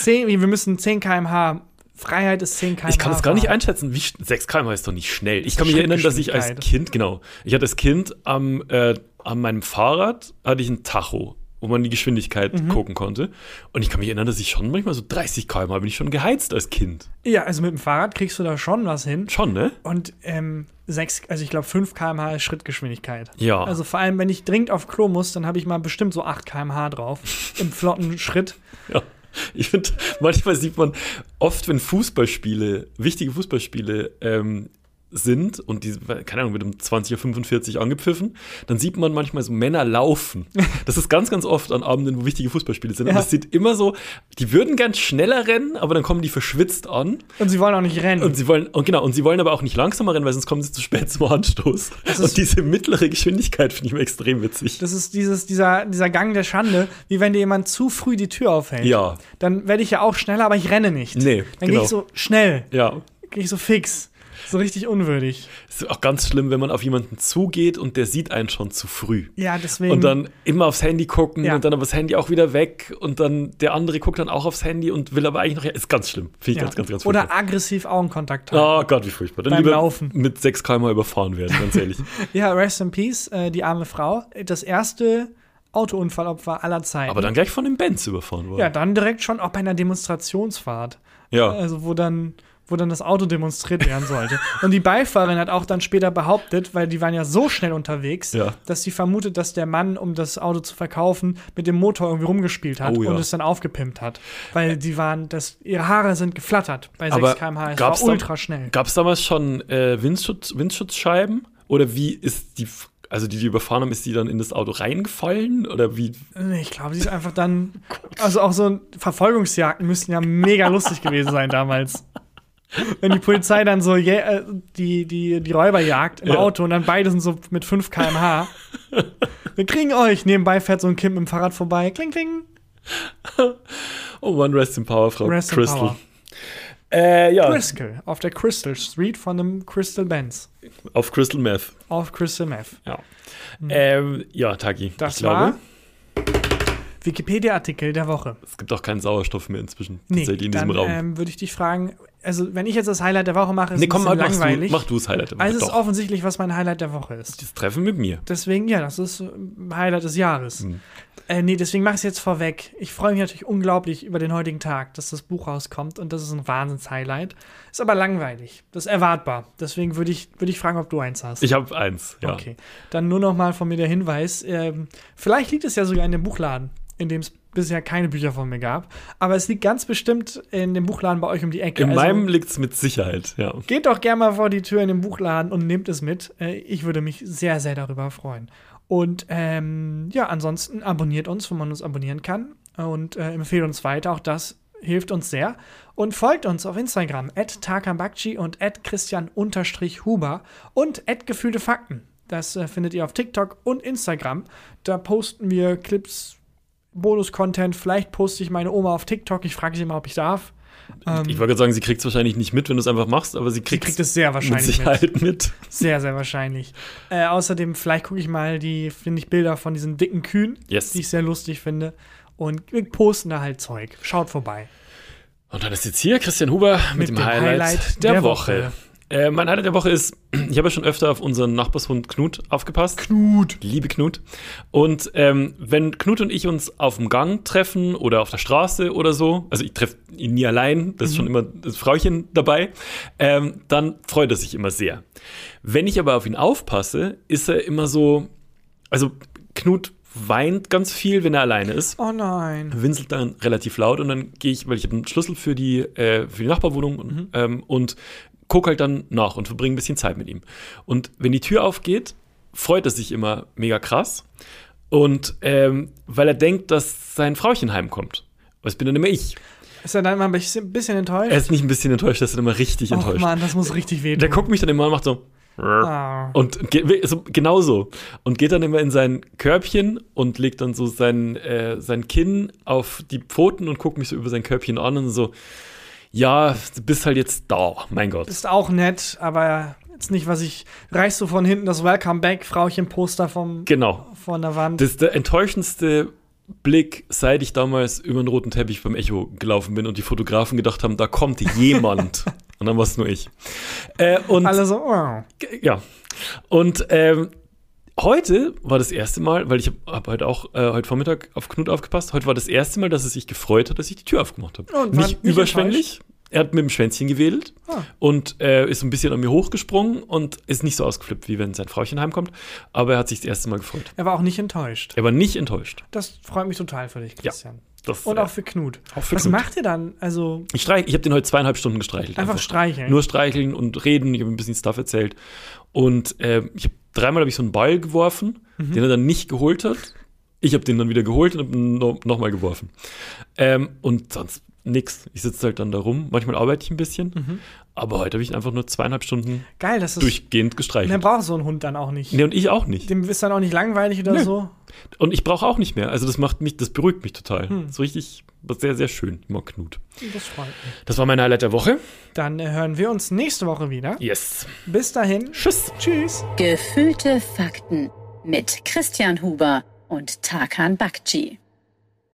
10, wir müssen 10 km/h, Freiheit ist 10 km/h. Ich kann das gar nicht einschätzen. Wie, sch- 6 km ist doch nicht schnell. Ich kann mich erinnern, dass ich als. Kind, genau, ich hatte als Kind am, äh, an meinem Fahrrad hatte ich ein Tacho, wo man die Geschwindigkeit Mhm. gucken konnte. Und ich kann mich erinnern, dass ich schon manchmal so 30 km bin ich schon geheizt als Kind. Ja, also mit dem Fahrrad kriegst du da schon was hin. Schon, ne? Und ähm, 6, also ich glaube 5 km/h ist Schrittgeschwindigkeit. Ja. Also vor allem, wenn ich dringend auf Klo muss, dann habe ich mal bestimmt so 8 km/h drauf. Im flotten Schritt. Ja. Ich finde, manchmal sieht man oft, wenn Fußballspiele, wichtige Fußballspiele ähm, sind und die, keine Ahnung, wird um 20.45 Uhr angepfiffen, dann sieht man manchmal so Männer laufen. Das ist ganz, ganz oft an Abenden, wo wichtige Fußballspiele sind. Und Ja. es sieht immer so, die würden gern schneller rennen, aber dann kommen die verschwitzt an. Und sie wollen auch nicht rennen. Und sie wollen, und genau, und sie wollen aber auch nicht langsamer rennen, weil sonst kommen sie zu spät zum Anstoß. Und diese mittlere Geschwindigkeit finde ich mir extrem witzig. das ist dieses, dieser, dieser Gang der Schande, wie wenn dir jemand zu früh die Tür aufhält. Ja. Dann werde ich ja auch schneller, aber ich renne nicht. Nee, Dann genau. gehe ich so schnell, Ja. gehe ich so fix. So richtig unwürdig. Ist auch ganz schlimm, wenn man auf jemanden zugeht und der sieht einen schon zu früh. Ja, deswegen. Und dann immer aufs Handy gucken Ja. und dann aber das Handy auch wieder weg und dann der andere guckt dann auch aufs Handy und will aber eigentlich noch. Ist ganz schlimm. Finde ich ja. ganz, ganz, ganz Oder furchtbar. aggressiv Augenkontakt haben. Oh Gott, wie furchtbar. Dann Beim lieber Laufen. mit 6 km überfahren werden, ganz ehrlich. Ja, rest in peace, äh, die arme Frau. Das erste Autounfallopfer aller Zeiten. aber dann gleich von dem Benz überfahren worden. Ja, dann direkt schon auch bei einer Demonstrationsfahrt. ja. Also wo dann, wo dann das Auto demonstriert werden sollte. Und die Beifahrerin hat auch dann später behauptet, weil die waren ja so schnell unterwegs, Ja. dass sie vermutet, dass der Mann, um das Auto zu verkaufen, mit dem Motor irgendwie rumgespielt hat Oh ja. und es dann aufgepimpt hat. Weil die waren, das, ihre Haare sind geflattert bei 6 Aber km/h. Es war ultra schnell. Gab es damals schon äh, Windschutz, Windschutzscheiben? Oder wie ist die, also die, die überfahren haben, ist die dann in das Auto reingefallen? Oder wie? Nee, Ich glaube, sie ist einfach dann. Also auch so Verfolgungsjagden müssten ja mega lustig gewesen sein damals. Wenn die Polizei dann so jä- äh, die, die, die Räuber jagt im Ja. Auto und dann beide sind so mit 5 km/h. Wir kriegen euch. Nebenbei fährt so ein Kind mit dem Fahrrad vorbei. Kling, kling. Oh Mann, Rest in Power, Frau Rest Crystal. Power. Äh, ja, Driscoll auf der Crystal Street von dem Crystal Benz. auf Crystal Meth. Auf Crystal Meth. Ja. Ähm, ja, Taki. Mhm. Das ich glaube, Wikipedia-Artikel der Woche. es gibt auch keinen Sauerstoff mehr inzwischen Nee, tatsächlich in dann diesem Raum. ähm, würde ich dich fragen, also wenn ich jetzt das Highlight der Woche mache, ist Nee, es komm, bisschen mach, du, langweilig. mach du das Highlight. der Woche. also es ist offensichtlich, was mein Highlight der Woche ist. Das Treffen mit mir. Deswegen, ja, das ist äh, Highlight des Jahres. Hm. Äh, nee, deswegen mach ich es jetzt vorweg. Ich freue mich natürlich unglaublich über den heutigen Tag, dass das Buch rauskommt und das ist ein Wahnsinns-Highlight. Ist aber langweilig. Das ist erwartbar. Deswegen würde ich, würde ich fragen, ob du eins hast. Ich habe eins, ja. Okay. Dann nur noch mal von mir der Hinweis. Ähm, vielleicht liegt es ja sogar in dem Buchladen, in dem es bisher keine Bücher von mir gab. Aber es liegt ganz bestimmt in dem Buchladen bei euch um die Ecke. In Also meinem liegt es mit Sicherheit, ja. Geht doch gerne mal vor die Tür in den Buchladen und nehmt es mit. Äh, ich würde mich sehr, sehr darüber freuen. Und ähm, ja, ansonsten abonniert uns, wo man uns abonnieren kann. Und äh, empfehlt uns weiter. Auch das hilft uns sehr. Und folgt uns auf Instagram, at Takambakchi und at Christian-Huber und at Gefühlte Fakten. Das äh, findet ihr auf TikTok und Instagram. Da posten wir Clips, Bonus-Content. Vielleicht poste ich meine Oma auf TikTok. Ich frage sie mal, ob ich darf. Ähm, Ich wollte gerade sagen, sie kriegt es wahrscheinlich nicht mit, wenn du es einfach machst, aber sie sie kriegt kriegt es sehr mit wahrscheinlich mit. Sicherheit mit. Sehr, sehr wahrscheinlich. Äh, außerdem, vielleicht gucke ich mal die, finde ich, Bilder von diesen dicken Kühen, Yes. die ich sehr lustig finde. Und wir posten da halt Zeug. Schaut vorbei. Und dann ist jetzt hier Christian Huber mit, dem, Highlight, der, Woche. Äh, mein Highlight der Woche ist, ich habe ja schon öfter auf unseren Nachbarshund Knut aufgepasst. Knut. Liebe Knut. Und ähm, wenn Knut und ich uns auf dem Gang treffen oder auf der Straße oder so, also ich treffe ihn nie allein, das ist schon immer das Frauchen dabei, ähm, dann freut er sich immer sehr. Wenn ich aber auf ihn aufpasse, ist er immer so, also Knut weint ganz viel, wenn er alleine ist Oh nein. winselt dann relativ laut und dann gehe ich, weil ich habe einen Schlüssel für die, äh, für die Nachbarwohnung und, ähm, und gucke halt dann nach und verbringe ein bisschen Zeit mit ihm. Und wenn die Tür aufgeht, freut er sich immer mega krass. Und ähm, weil er denkt, dass sein Frauchen heimkommt. Es bin dann immer ich. Ist er dann immer ein bisschen, enttäuscht? Er ist nicht ein bisschen enttäuscht, er ist dann immer richtig Och enttäuscht. Mann, das muss richtig wehtun. Der guckt mich dann immer und macht so. Ah. Und ge so, genauso. Und geht dann immer in sein Körbchen und legt dann so sein, äh, sein Kinn auf die Pfoten und guckt mich so über sein Körbchen an und so, ja, du bist halt jetzt da, mein Gott. Ist auch nett, aber jetzt nicht, was ich. Reichst du von hinten das Welcome Back Frauchen-Poster vom Genau. von der Wand? Das ist der enttäuschendste Blick, seit ich damals über den roten Teppich beim Echo gelaufen bin und die Fotografen gedacht haben, da kommt jemand. und dann war es nur ich. Äh, und Alle so, oh. Ja. Und ähm, heute war das erste Mal, weil ich habe hab heute auch äh, heute Vormittag auf Knut aufgepasst, heute war das erste Mal, dass er sich gefreut hat, dass ich die Tür aufgemacht habe. Nicht überschwänglich. Er hat mit dem Schwänzchen gewedelt Ah. und äh, ist ein bisschen an mir hochgesprungen und ist nicht so ausgeflippt, wie wenn sein Frauchen heimkommt. Aber er hat sich das erste Mal gefreut. Er war auch nicht enttäuscht. Er war nicht enttäuscht. Das freut mich total für dich, Christian. Das, Und äh, auch für Knut. auch für Was Knut. macht ihr dann? Also Ich, streich, ich habe den heute zweieinhalb Stunden gestreichelt. einfach streicheln. Nur streicheln und reden. Ich habe ein bisschen Stuff erzählt. Und äh, ich habe dreimal habe ich so einen Ball geworfen, Mhm. den er dann nicht geholt hat. Ich habe den dann wieder geholt und nochmal geworfen. Ähm, und sonst nix. Ich sitze halt dann da rum. Manchmal arbeite ich ein bisschen. Mhm. Aber heute habe ich einfach nur zweieinhalb Stunden Geil, das ist. durchgehend gestreichelt. braucht so einen Hund dann auch nicht. Nee, und ich auch nicht. Dem ist dann auch nicht langweilig oder Nö. so. Und ich brauche auch nicht mehr. Also das macht mich, das beruhigt mich total. Hm. So richtig, sehr, sehr schön. Mag Knut. Das freut mich. Das war mein Highlight der Woche. Dann äh, hören wir uns nächste Woche wieder. Yes. Bis dahin. Tschüss. Tschüss. Gefühlte Fakten mit Christian Huber und Tarkan Bakci.